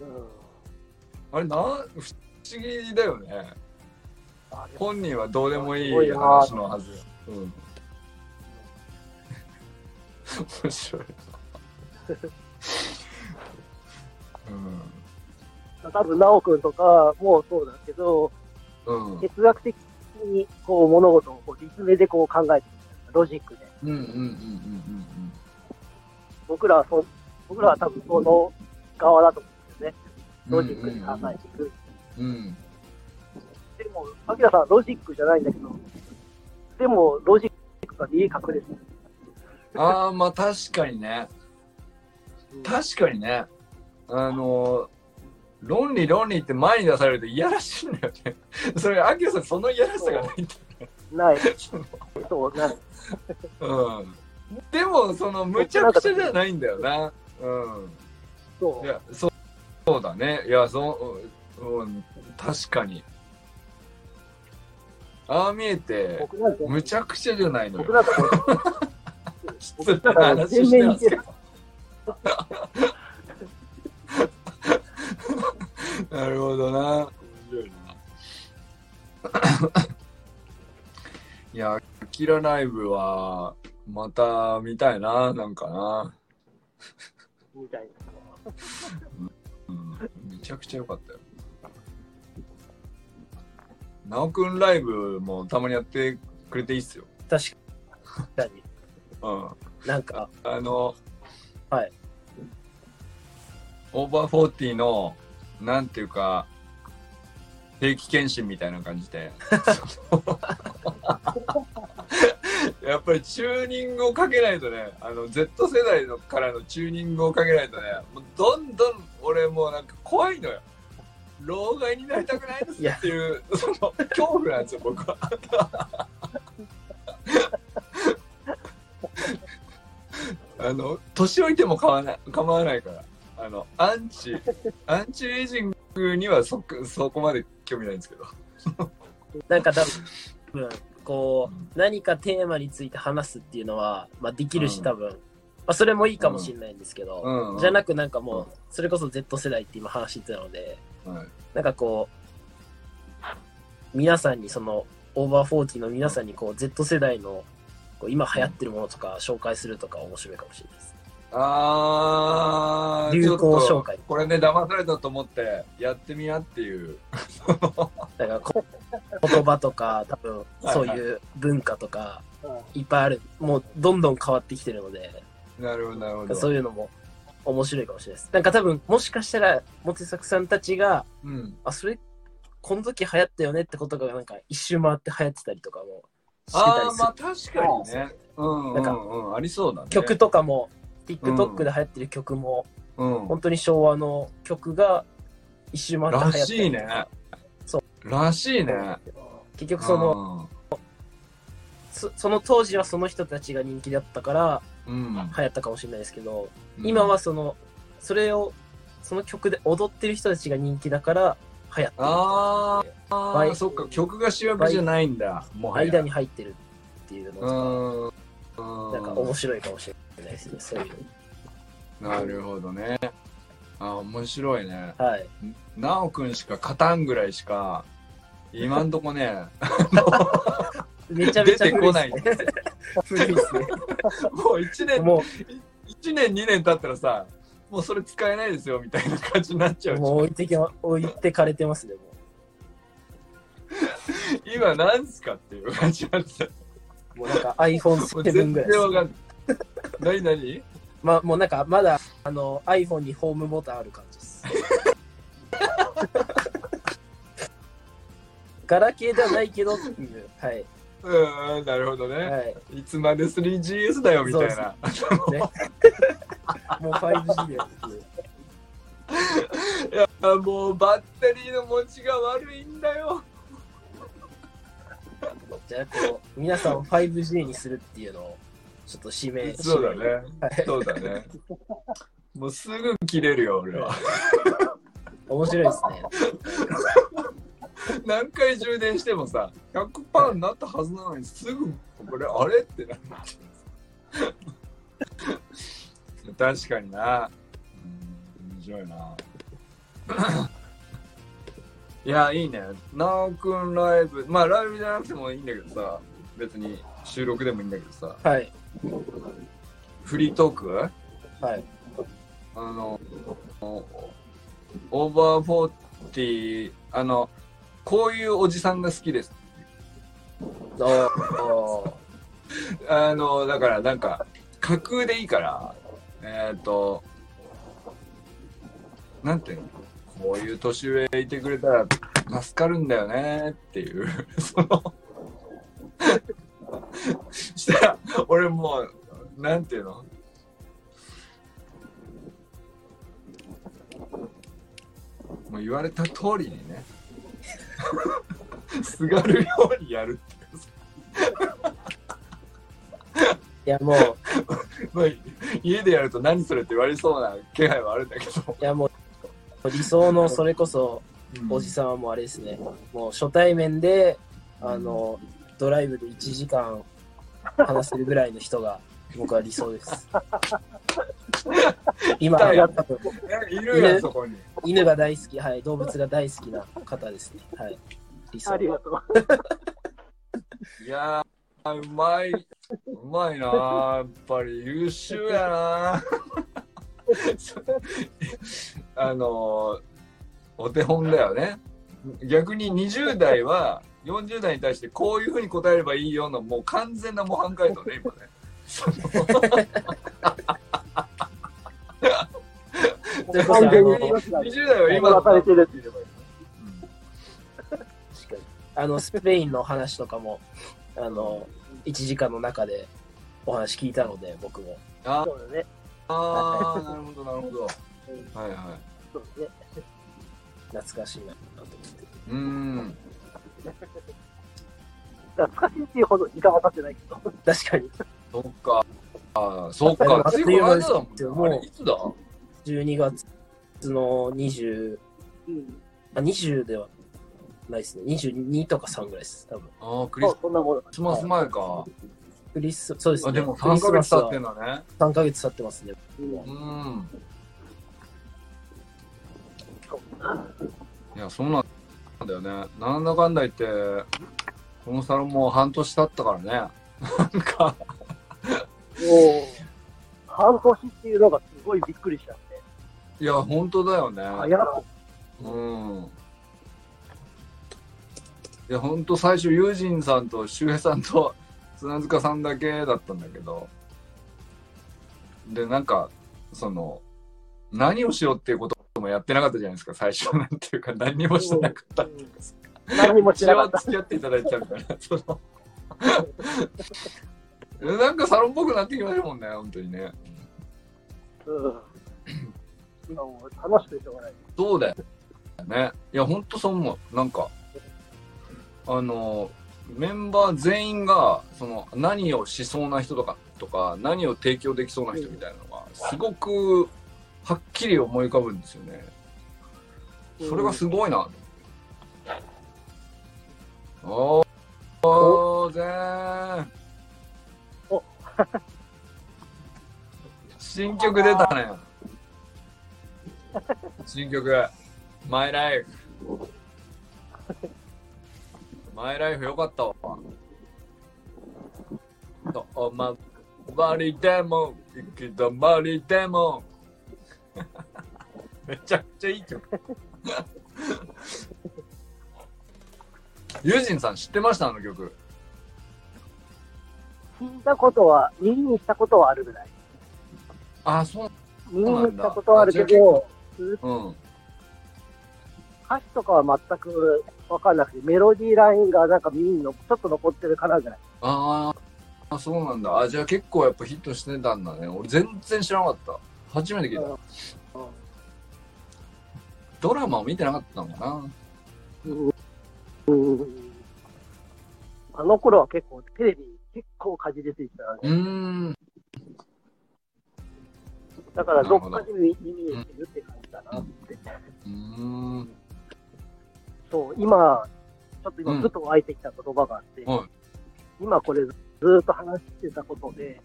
D: うん。
A: あれなん不思議だよね本人はどうでもいい話のはず。よ、うん、面白い。な
D: 多分、直君とかもそうだけど、
A: うん。うん
D: 哲学的にこう物事をこう立命でこう考えてる。ロジックで。
A: うんうんうんうん。
D: 僕らはそ、僕らは多分その側だと思うんですよね。
A: うん
D: ロジックに考えていく。
A: うんうん
D: でも、アキラさんはロジックじゃないんだけど、でも、ロジックが理に隠れてる。
A: ああまあ確かにね。
D: うん
A: 確かにね。あの論理論理って前に出されるといやらしいんだよね。*laughs* それアキラさんそのいやらしさがないんだ
D: ない。そう、ない。
A: うん。でもそのむちゃくちゃじゃないんだよな。うん。
D: そ。
A: いうやそうそうだね。いやそう、うん、確かにああ見えてむちゃくちゃじゃないのよ。失な話してます
D: 面に似てる。*laughs*
A: なるほどな。面白いな。いやキラライブはまた見たいななんかな、
D: みたいな。
A: うん、めちゃくちゃ良かったよなおくんライブもたまにやってくれていいっすよ
B: 確かに。
A: うん
B: なんか、
A: あの、
B: はい。
A: オーバーフォーティーの、なんていうか、定期検診みたいな感じで。い *laughs* やっぱりチューニングをかけないとね、あの Z 世代のからのチューニングをかけないとね、もうどんどん俺もうなんか怖いのよ。老害になりたくないですっていう、その恐怖なんですよ、僕は。*laughs* あの、年老いても構わない構わないから。あの、アンチ、アンチエイジングにはそそこまで興味ないんですけど。
B: なんか多分、こう、何かテーマについて話すっていうのは、まあできるし
A: うん
B: 多分、まあそれもいいかもしれないんですけど、
A: うんうん
B: じゃなくなんかもう、それこそ Z 世代って今話してたので、
A: はい
B: なんかこう、皆さんにその、 over forty の皆さんにこう、Z 世代の、こう今流行ってるものとか紹介するとか面白いかもしれないです。
A: あー、
B: 流行紹介。
A: これね、騙されたと思ってやってみやっていう。*laughs*
B: だからこ言葉とか、多分
A: はい
B: そういう文化とか
D: うん
B: いっぱいある。もうどんどん変わってきてるので、
A: なるほど、なるほど。
B: そういうのも面白いかもしれないです。なんか多分、もしかしたら、モテサクさんたちが、
A: うん。
B: あ、それ、この時流行ったよねってことが、なんか一周回って流行ってたりとかもしてたりする。
A: まあ確かにね。うんうんうん、ありそうだね。
B: 曲とかも、TikTok で流行ってる曲も、
A: うん。
B: 本当に昭和の曲が一周回って流行ったり
A: らしいね。
B: そう。
A: らしいね。
B: 結局その、
A: の、
B: そその当時はその人たちが人気だったから
A: うん。
B: 流行ったかもしれないですけど、今はその、それを、その曲で踊ってる人たちが人気だから流行ってる。
A: あーあそっか、曲が主役じゃないんだ。もはや。
B: 間に入ってるっていうの
A: う
B: と
A: ん。
B: か、なんか面白いかもしれないですね、そういう
A: なるほどね。あ、面白いね。
B: の。はい。
A: なおくんしか勝たんぐらいしか、今んとこね、*laughs*
B: めちゃめちゃ
A: 出てこない
B: 古いですね。*laughs*
A: もう1年、
B: も
A: 一年2年経ったらさ、もうそれ使えないですよみたいな感じになっちゃ
B: う、
A: う
B: もう置いてけま、置いてかれてますね、も *laughs*
A: 今なんすかっていう感じなんですよ。
B: う。もうなんか
A: もう
B: iPhone7
A: 全
B: ぐらいです
A: 然わかんない。何何？
B: まあ、もうなんかまだ、あの、iPhone にホームボタンある感じです。*laughs* ガラケーではないけどっていう、はい。
A: うん、なるほどね。
B: はい。
A: いつまで 3GS だよみたいな。
B: ね、*laughs* もう 5G でってい
A: や、もうバッテリーの持ちが悪いんだよ。
B: じゃあ、こう、皆さんを 5G にするっていうのを、ちょっと指名
A: そうだね。
B: はい
A: そうだね。もうすぐ切れるよ、俺は。
B: 面白いですね。
A: 何回充電してもさ、100%になったはずなのに、すぐ、これ、あれってなっちゃう。確かにな。うん、面白いな。いや、いいね。なおくんライブ、まあライブじゃなくてもいいんだけどさ、別に収録でもいいんだけどさ、
B: はい。
A: フリートーク？
B: はい。
A: あの、オーバーフォーティー、あの、こういうおじさんが好きです。
B: おー。
A: あの、だからなんか、架空でいいから、えっ、と、なんていうのこういう年上いてくれたら助かるんだよねっていう、*laughs* その、したら、俺もう、なんていうの？もう言われた通りにね、*laughs* すがるようにやるって *laughs* い
B: や、もう、
A: まあ、家でやると何それって言われそうな気配はあるんだけど。
B: いや、もう、理想のそれこそ、おじ
A: さ
B: さんはもうあれですね。もう初対面で、あの、ドライブで1時間話せるぐらいの人が、僕は理想です。*laughs* 今、
A: いや
B: 多分
A: ん。いるやん、そこに。
B: 犬が大好き、はい、動物が大好きな方ですね。はい。理想
D: あ。りがとう。
A: いやー、うまい。うまいなーやっぱり優秀やな *laughs* あのー、お手本だよね。逆に20代は40代に対してこういうふうに答えればいいよのもう完全な模範解答ね、今ね。その
D: 完全に
A: 20代は今の
D: されてる
A: 言えばいい
B: 確かにあの、スペインの話とかも、あの、1時間の中でお話聞いたので、僕も。
A: あ
D: そうだね。
A: あー、なるほど、なるほど。
D: うん
A: はいはい。
D: そうですね。
B: 懐かしいなと思って。
A: うーん。
D: 懐かしいっていうほど時間は経ってないけど。
B: 確かに。
A: そっか。あーそっか。
B: あっと
A: つい
B: いう間です
A: この間だもんあれ、いつだ
B: ？12月の20、
D: うん。
B: あ、20ではないですね。22とか3ぐらいです。多分。
A: ああ、クリ。スマス前か。
B: クリス、そうです
A: あ、
B: ね。
A: でも3ヶ月経ってん
B: の。
A: だね。
B: 3ヶ月経ってますね。
D: うん
A: う。ん。
D: そう
A: いや、そうなんだよね。なんだかんだ言って、このサロンもう半年経ったからね。なんか、
D: もう、半年っていうのがすごいびっくりしちゃって。
A: いや、本当だよね。
D: 早っ。
A: うん。いや、ほんと最初、ユージンさんと周平さんと砂塚さんだけだったんだけど、で、なんか、その、何をしようっていうこともやってなかったじゃないですか、最初。なんていうか、何もしてなかった。
D: うん何もし
A: 一
D: なかった。
A: 応付き合っていただいちゃうから、その、なんかサロンっぽくなってきましたもんね、本当にね。
D: うん。今もう楽しくてしょうがない。
A: そうだよね。いや、ほんとそう思う。なんか、あの、メンバー全員が、その、何をしそうな人とか、とか、何を提供できそうな人みたいなのが、すごく、はっきり思い浮かぶんですよね。それがすごいな。おー、おーぜーん。新曲出たね。新曲、マイライフ。マイライフよかったわ。と、まわりでも、行き止まりでも。*laughs* めちゃくちゃいい曲。*laughs* ユージンさん知ってました？あの曲。
D: 聞いたことは、耳にしたことはあるぐらい。
A: あ、そう。
D: 耳にしたことはあるけど、
A: うん。
D: 歌詞とかは全くわかんなくて、メロディーラインがなんか耳にのちょっと残ってるかなぐらい。
A: あーあ、そうなんだ。あ、じゃあ結構やっぱヒットしてたんだね。俺全然知らなかった。初めて聞いた。
D: うん
A: ドラマを見てなかったのかな。
D: うんあの頃は結構テレビ結構かじりついてたの
A: う
D: で、
A: ーん。
D: だからどっかで耳にしてるって感じだなって。
A: うーん。
D: そう、今、ちょっと
A: うん
D: 今ふと湧いてきた言葉があって、
A: はい
D: 今これずっと話してたことで、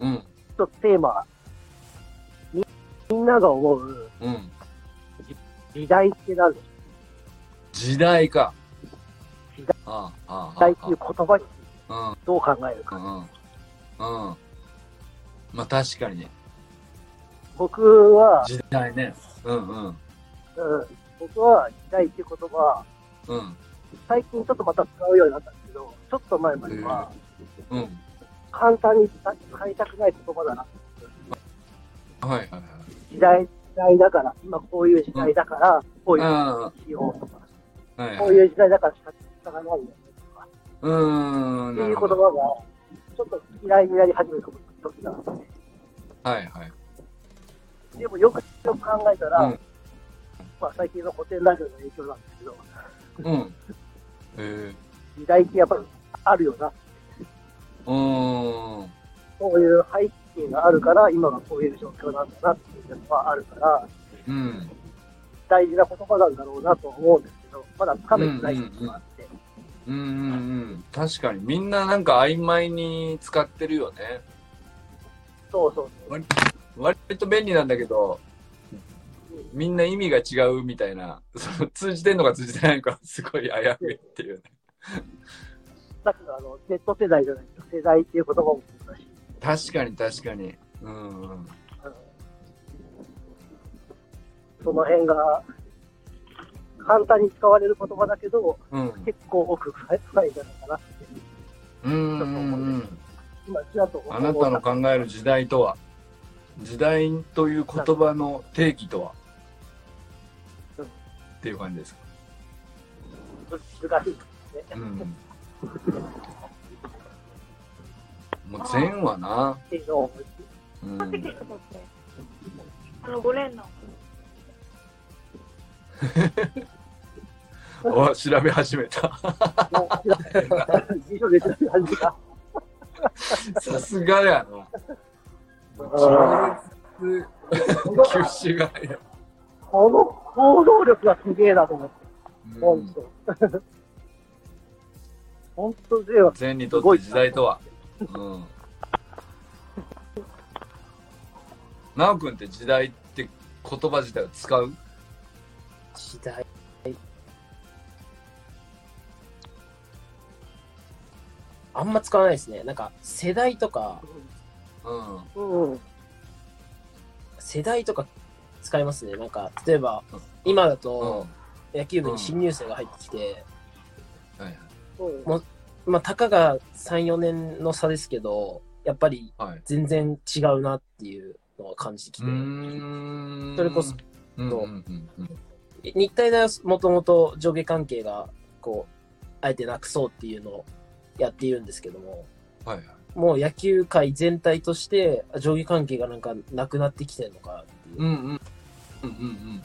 A: うん。
D: ちょっとテーマ、みみんなが思う
A: うん。
D: 時代って何？でしょ
A: 時代か。
D: 時代っていう言葉に
A: ああ。
D: どう考えるか。
A: うん。うん。うん。まあ確かに。
D: 僕は、
A: 時代ね。うんうん。
D: うん、僕は時代っていう言葉は、
A: うん。
D: 最近ちょっとまた使うようになったんですけど、ちょっと前までは
A: うん。
D: 簡単に使いたくない言葉だな。
A: はいはいはい。
D: 時代、時代だから、今こういう時代だから、こういう
A: あ
D: しようとか、
A: あ、はい
D: こう
A: はい。
D: いう時代だから仕方がないよねとか、
A: うーん。
D: っていう言葉。が、ちょっと嫌いになり始めた時があって、
A: はいはい。
D: でもよくよく考えたら、
A: うん
D: まあ最近の古典ラジオの影響なんですけど、
A: うん。え
D: 時代ってやっぱりあるよな。
A: えうーん。
D: そういう背景があるから、今がこういう状況なんだなっていうのはあるから、
A: うん。
D: 大事な言葉なんだろうなと思うんですけど、まだつかめてないことがあって、
A: うんうんうん。確かに。みんななんか曖昧に使ってるよね。
D: そうそうそう。
A: 割と便利なんだけど、みんな意味が違うみたいな、その通じてんのか通じてないのか、すごい危ういっていうね。
D: だからあの、Z 世代じゃない世代っていう言葉もそうだし、
A: 確かに確かに。うんうん。
D: うんその辺が、簡単に使われる言葉だけど、
A: うん。
D: 結構奥深いんじゃないかなって、
A: うんうんうん。
D: 今、ちらっと思
A: あなたの考える時代とは、時代という言葉の定義とは、
D: うん
A: っていう感じですか？
D: 難しいですね。
A: うん。もう全はな。*laughs*
D: う
A: ん。*laughs*
E: あの、5連の。*laughs*
A: お、調べ始めた。*laughs* さすがやな。が早い。
D: この行動力がすげえなと思って、
A: うん
D: 本当。本当では、
A: 禅にとって時代とは。うん。なおくんって時代って言葉自体を使う？
B: 時代。あんま使わないですね。なんか、世代とか、
A: うん。
D: うん、
B: 世代とか使いますね。なんか、例えば、今だと、野球部に新入生が入ってきて、
A: はいはい。
B: まあ、たかが3、4年の差ですけど、やっぱり
A: はい。
B: 全然違うなっていうのを感じてきて、
A: うーん。
B: それこそ、
A: うんうんうんうん。
B: 日体大はもともと上下関係が、こう、あえてなくそうっていうのをやっているんですけども、
A: はいはい。
B: もう野球界全体として上下関係がなんかなくなってきてるのかなっていう。
A: うんうん。うんうんうんう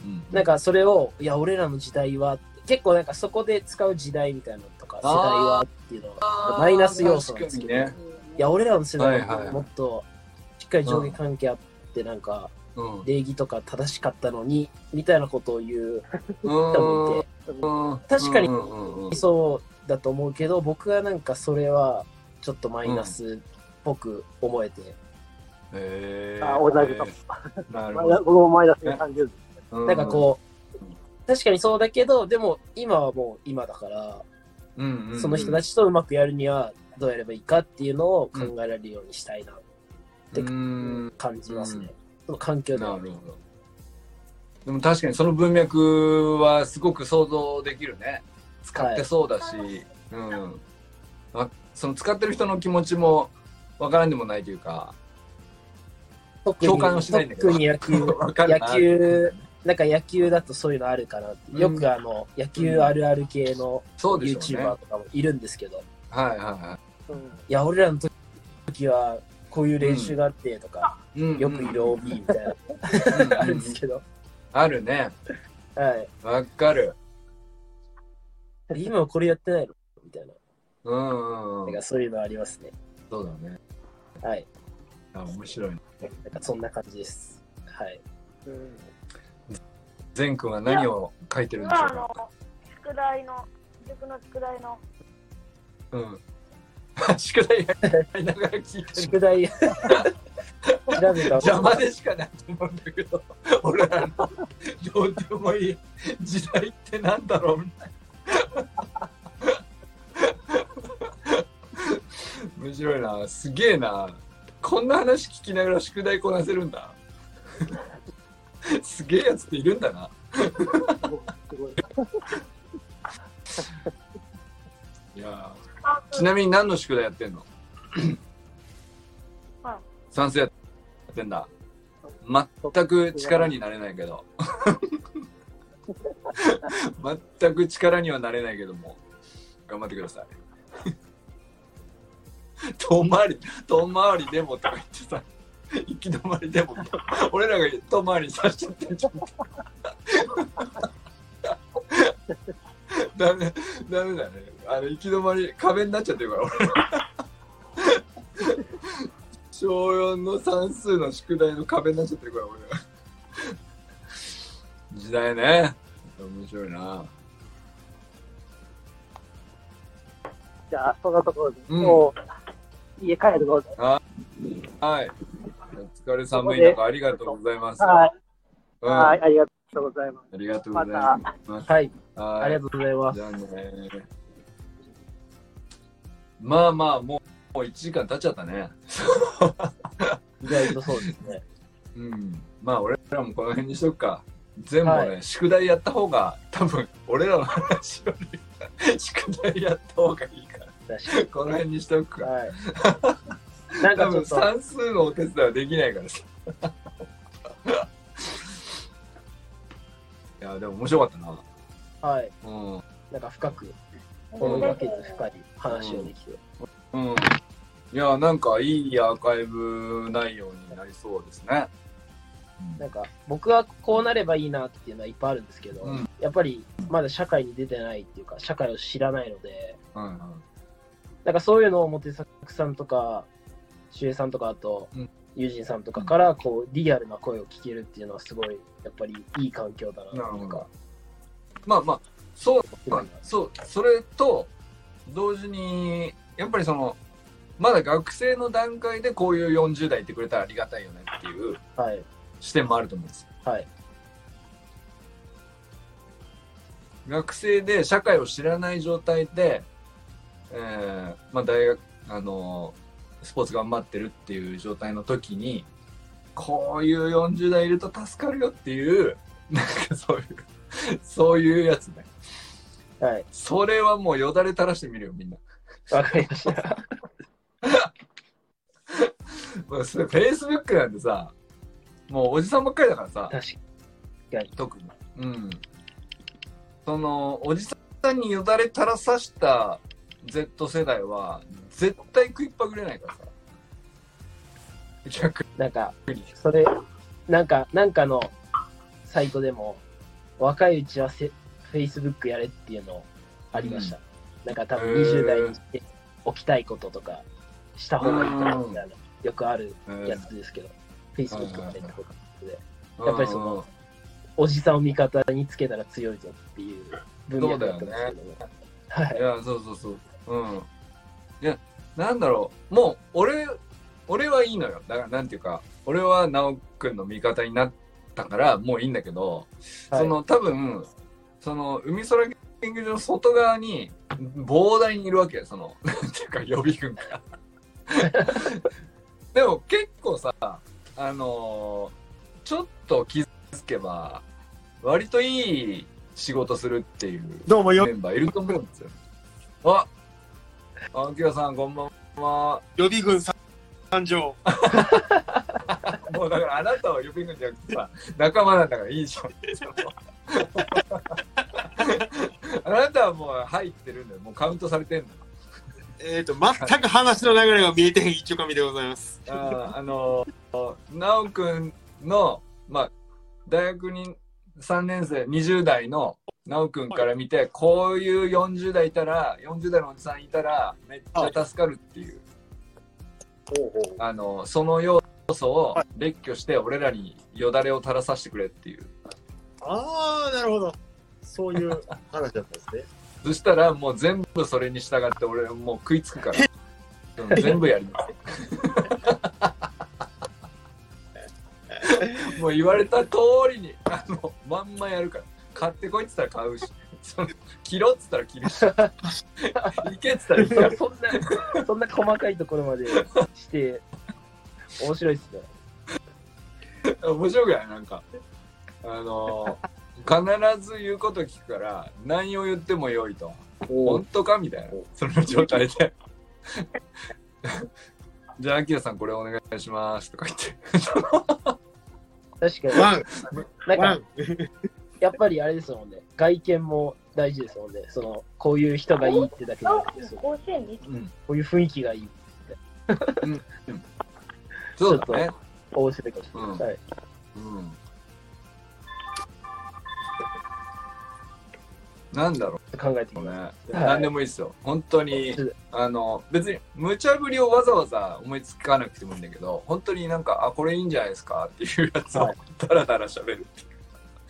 A: ん。
B: なんかそれを、いや、俺らの時代は、結構なんかそこで使う時代みたいなのとか、世代はっていうのは、マイナス要素なんですけど、
A: 確か
B: いや、俺らの世代
A: は
B: もっとしっかり上下関係あって、なんか、礼儀とか正しかったのに、みたいなことを言う
A: うん。
B: 人もいて、
A: うん。
B: 確かにそうだと思うけど、僕はなんかそれはちょっとマイナスっぽく思えて、
A: へ
D: あ同じかも
A: ーな。
D: 僕もマイナスで感じる。
B: なんかこう、確かにそうだけど、でも今はもう今だから、
A: うんうんうん。
B: その人たちとうまくやるにはどうやればいいかっていうのを考えられるようにしたいな、て
A: うーん。
B: 感じますね。
A: うん
B: その環境。
A: なるほど。でも確かにその文脈はすごく想像できるね。使ってそうだし、うん。あその使ってる人の気持ちもわからんでもないというか、
B: 特
A: 共感はしないんだけど
B: 特に野球、*laughs* 野球、なんか野球だとそういうのあるかなって。よくあの、野球あるある系の。YouTuber とかもいるんですけど、
A: はいはいは
D: うん
B: いや、俺らの時はこういう練習があってとか、
A: い。うん
B: よくいる OB みたいな、あるんですけど、
A: あるね。
B: はい。
A: わかる。
B: 今はこれやってないの？みたいな。
A: うんうんうん
B: なんか。そういうのありますね。
A: そうだね。
B: はい。
A: あ面白いね。
B: なんかそんな感じです。はい。
D: うん
A: 善くんは何を書いてるんでしょう
E: あ
A: か
E: の、宿題の、塾の宿題の、
A: うん。宿題やりながら聞いてる。
B: 宿題、調べた
A: 邪魔でしかないと思うんだけど、俺らのどうでもいい時代ってなんだろうみたいな。面白いな。すげえな。こんな話聞きながら宿題こなせるんだ。すげえやつっているんだな。
D: い。
A: いやーちなみに何の宿題やってんの？*coughs*
E: はい
A: 算数やってんだ。全く力になれないけど。全く力にはなれないけども、頑張ってください。*laughs* 遠回り、遠回りでもとか言ってさ、行き止まりでも俺らが遠回りにさしちゃってんじゃん。ダメ、ダメだね。あの、行き止まり、壁になっちゃってるから、俺ら。*laughs* 小4の算数の宿題の壁になっちゃってるから、俺ら。時代ね。面白いな。
D: じゃあ、そんなところで、
A: うん
D: もう、家帰るので、
A: はい。お疲れ寒い中、ありがとうございます。
D: はい、
A: うん、あ
D: はい、ありがとうございます。
A: りがとうございます。
B: はい。
A: はい
B: ありがとうございます。
A: じゃあね。まあまあ、もう、もう1時間経っちゃったね。*laughs*
B: 意外とそうですね。
A: うん。まあ、俺らもこの辺にしとくか。全部ね、
B: は
A: 宿題やった方が、多分、俺らの話より、宿題やった方がいいから。
B: 確
A: この辺にしとくか。
B: はい。*laughs* なん
A: 多分、
B: かちょっと、
A: 算数のお手伝いはできないからさ。*laughs* いや、でも面白かったな。
B: はい。
A: うん。
B: なんか深く、心がけず深い話をできて。
A: うん。いやなんかいいアーカイブ内容になりそうですね。
B: なんか僕はこうなればいいなっていうのはいっぱいあるんですけど、
A: うん。
B: やっぱりまだ社会に出てないっていうか、社会を知らないので、
A: うん
B: なんかそういうのをモテサクさんとか、シュエさんとか、あと
A: うん、
B: ユージンさんとかから、こう、リアルな声を聞けるっていうのはすごい、やっぱりいい環境だなっていうか。
A: まあまあそうなんだ。そうそれと同時にやっぱりそのまだ学生の段階でこういう40代いてくれたらありがたいよねっていう
B: はい、
A: 視点もあると思うんですよ。
B: はい、
A: 学生で社会を知らない状態で、えーまあ、大学あのスポーツ頑張ってるっていう状態の時にこういう40代いると助かるよっていうなんかそういう *laughs* そういうやつね
B: はい、
A: それはもうよだれ垂らしてみるよみんな。
B: わかりました。*laughs*
A: まあそれフェイスブックなんてさもうおじさんばっかりだからさ。
B: 確かに。
A: 特に。うん。そのおじさんによだれ垂らさした Z 世代は絶対食いっぱぐれないからさ。逆
B: なんか、
A: に
B: それ、なんか、なんかのサイトでも、若いうちはせ Facebook やれっていうのありました。なんか多分
A: へー
B: 20代にして起きたいこととかした方がいいかなみたいな、よくあるやつですけど、Facebook やれってことで、やっぱりそのおじさんを味方につけたら強いぞっていう分野だったんですけども。はい。
A: い。やそうそうそう。うん。いやなんだろう。もう俺俺はいいのよ。だからなんていうか俺は直くんの味方になったからもういいんだけど、
B: はい。
A: その多分その海空研究所の外側に膨大にいるわけよその *laughs* なんていうか予備軍が。*laughs* でも結構さあのーちょっと気づけば割といい仕事するっていう
F: どうもよ。
A: メンバーいると思うんですよ。ああきらさんこんばんは。
F: 予備軍参上。*laughs*
A: もうだからあなたは予備軍じゃなくてさ仲間なんだからいいじゃん。*laughs* あなたはもう入ってるんだよ。もうカウントされてんの。よ
F: えっ、と、全く話の流れが見えてへん一応神でございます。
A: あーあの奈くんのまあ大学に3年生20代の奈くんから見て、こういう40代いたら40代のおじさんいたらめっちゃ助かるっていう、あのその要素を列挙して俺らによだれを垂らさせてくれっていう。
F: ああ、なるほど。そういう話だったんですね。*laughs*
A: そしたらもう全部それに従って俺もう食いつくから。う *laughs* ん全部やります。*laughs* もう言われた通りにあのまんまやるから。買ってこいっつったら買うし。その切ろうっつったら切るし。行けっつったら行け。る
B: そんな、そんな細かいところまでして、面白いっすね。
A: 面白くない？なんか。あの必ず言うこと聞くから何を言っても良いと。本当か？みたいな。その状態で。*laughs* じゃあアキラさんこれお願いしますとか言って。
B: 確かに。なんか。やっぱりあれですもんね。外見も大事ですもんね。その、こういう人がいいってだけじゃなくて、こういう雰囲気がいい。
A: そうだね。
B: 面白いかもしれない。
A: うん。
B: はい。
A: うん。なんだろ
B: 考えてみ
A: うね
B: ます。
A: 何でもいいですよ。本当にあの別に無茶ぶりをわざわざ思いつかなくてもいいんだけど本当になんかあこれいいんじゃないですかっていうやつを
B: はい。
A: ダラダラ喋るっていう。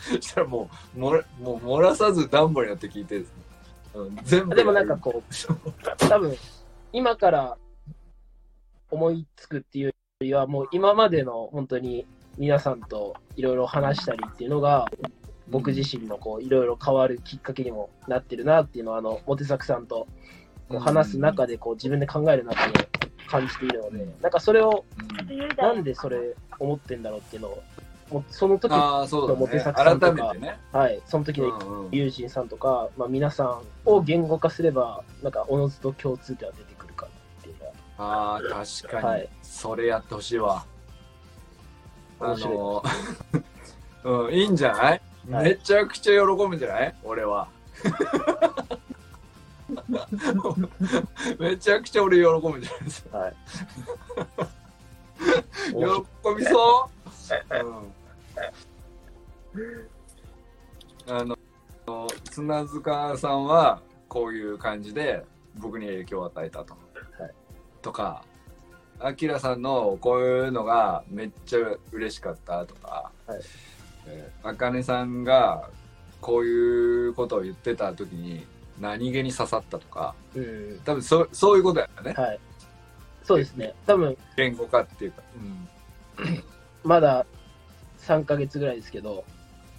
A: *laughs* そしたらもうもらもう漏らさずダンボになって聞いてですね、うん、全部
B: でもなんかこう、多分、今から思いつくっていうよりは、もう今までの本当に皆さんといろいろ話したりっていうのが、僕自身のこういろいろ変わるきっかけにもなってるなっていうのは、あの、モテサクさんとこう話す中でこう自分で考える中で感じているので、なんかそれをなんでそれ思ってんだろうっていうのを、その時、は
A: ああそう
B: モテ
A: だ
B: 作さんとか
A: ね改めてね、
B: い、その時の友人さんとか、まあ、皆さんを言語化すれば、なんかおのずと共通点は出て
A: ああ確かに、
B: はい。
A: それやってほしいわ。あの *laughs* うんいいんじゃない、
B: はい。
A: めちゃくちゃ喜ぶんじゃない？俺は。めちゃくちゃ俺喜ぶじゃないです。か。
B: はい。
A: 喜びそう、うん、あの砂塚さんはこういう感じで僕に影響を与えたと、
B: はい
A: とかあきらさんのこういうのがめっちゃ嬉しかったとか、あかねさんがこういうことを言ってた時に何気に刺さったとか
B: うん。
A: 多分そそういうことやね
B: はい。そうですね。多分、
A: 言語化っていうか、*clears throat*
B: まだ3ヶ月ぐらいですけど、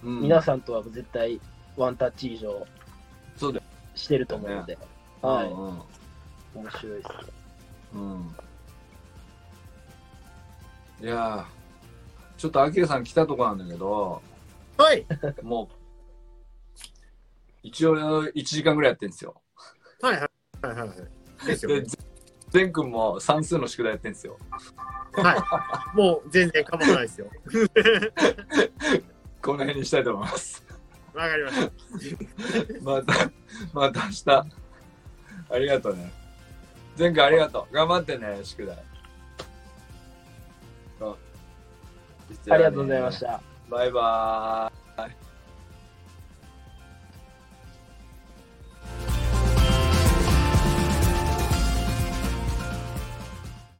A: うんうん
B: 皆さんとは絶対ワンタッチ以上してると思うので、はい。
A: うんうん
B: 面白いですね。
A: うんいやーちょっとアキラさん来たとこなんだけど
F: はい。
A: もう一応1時間ぐらいやってるんですよ
F: はいはいはいはいはい。ですよ
A: で。全くんも算数の宿題やってるんですよ
F: はい。もう全然構わないですよ。*laughs*
A: この辺にしたいと思います
F: わかりました。*laughs*
A: またまた明日ありがとうね前回ありがとう。頑張ってね宿題。あ
B: ありがとうございました。
A: バイバーイ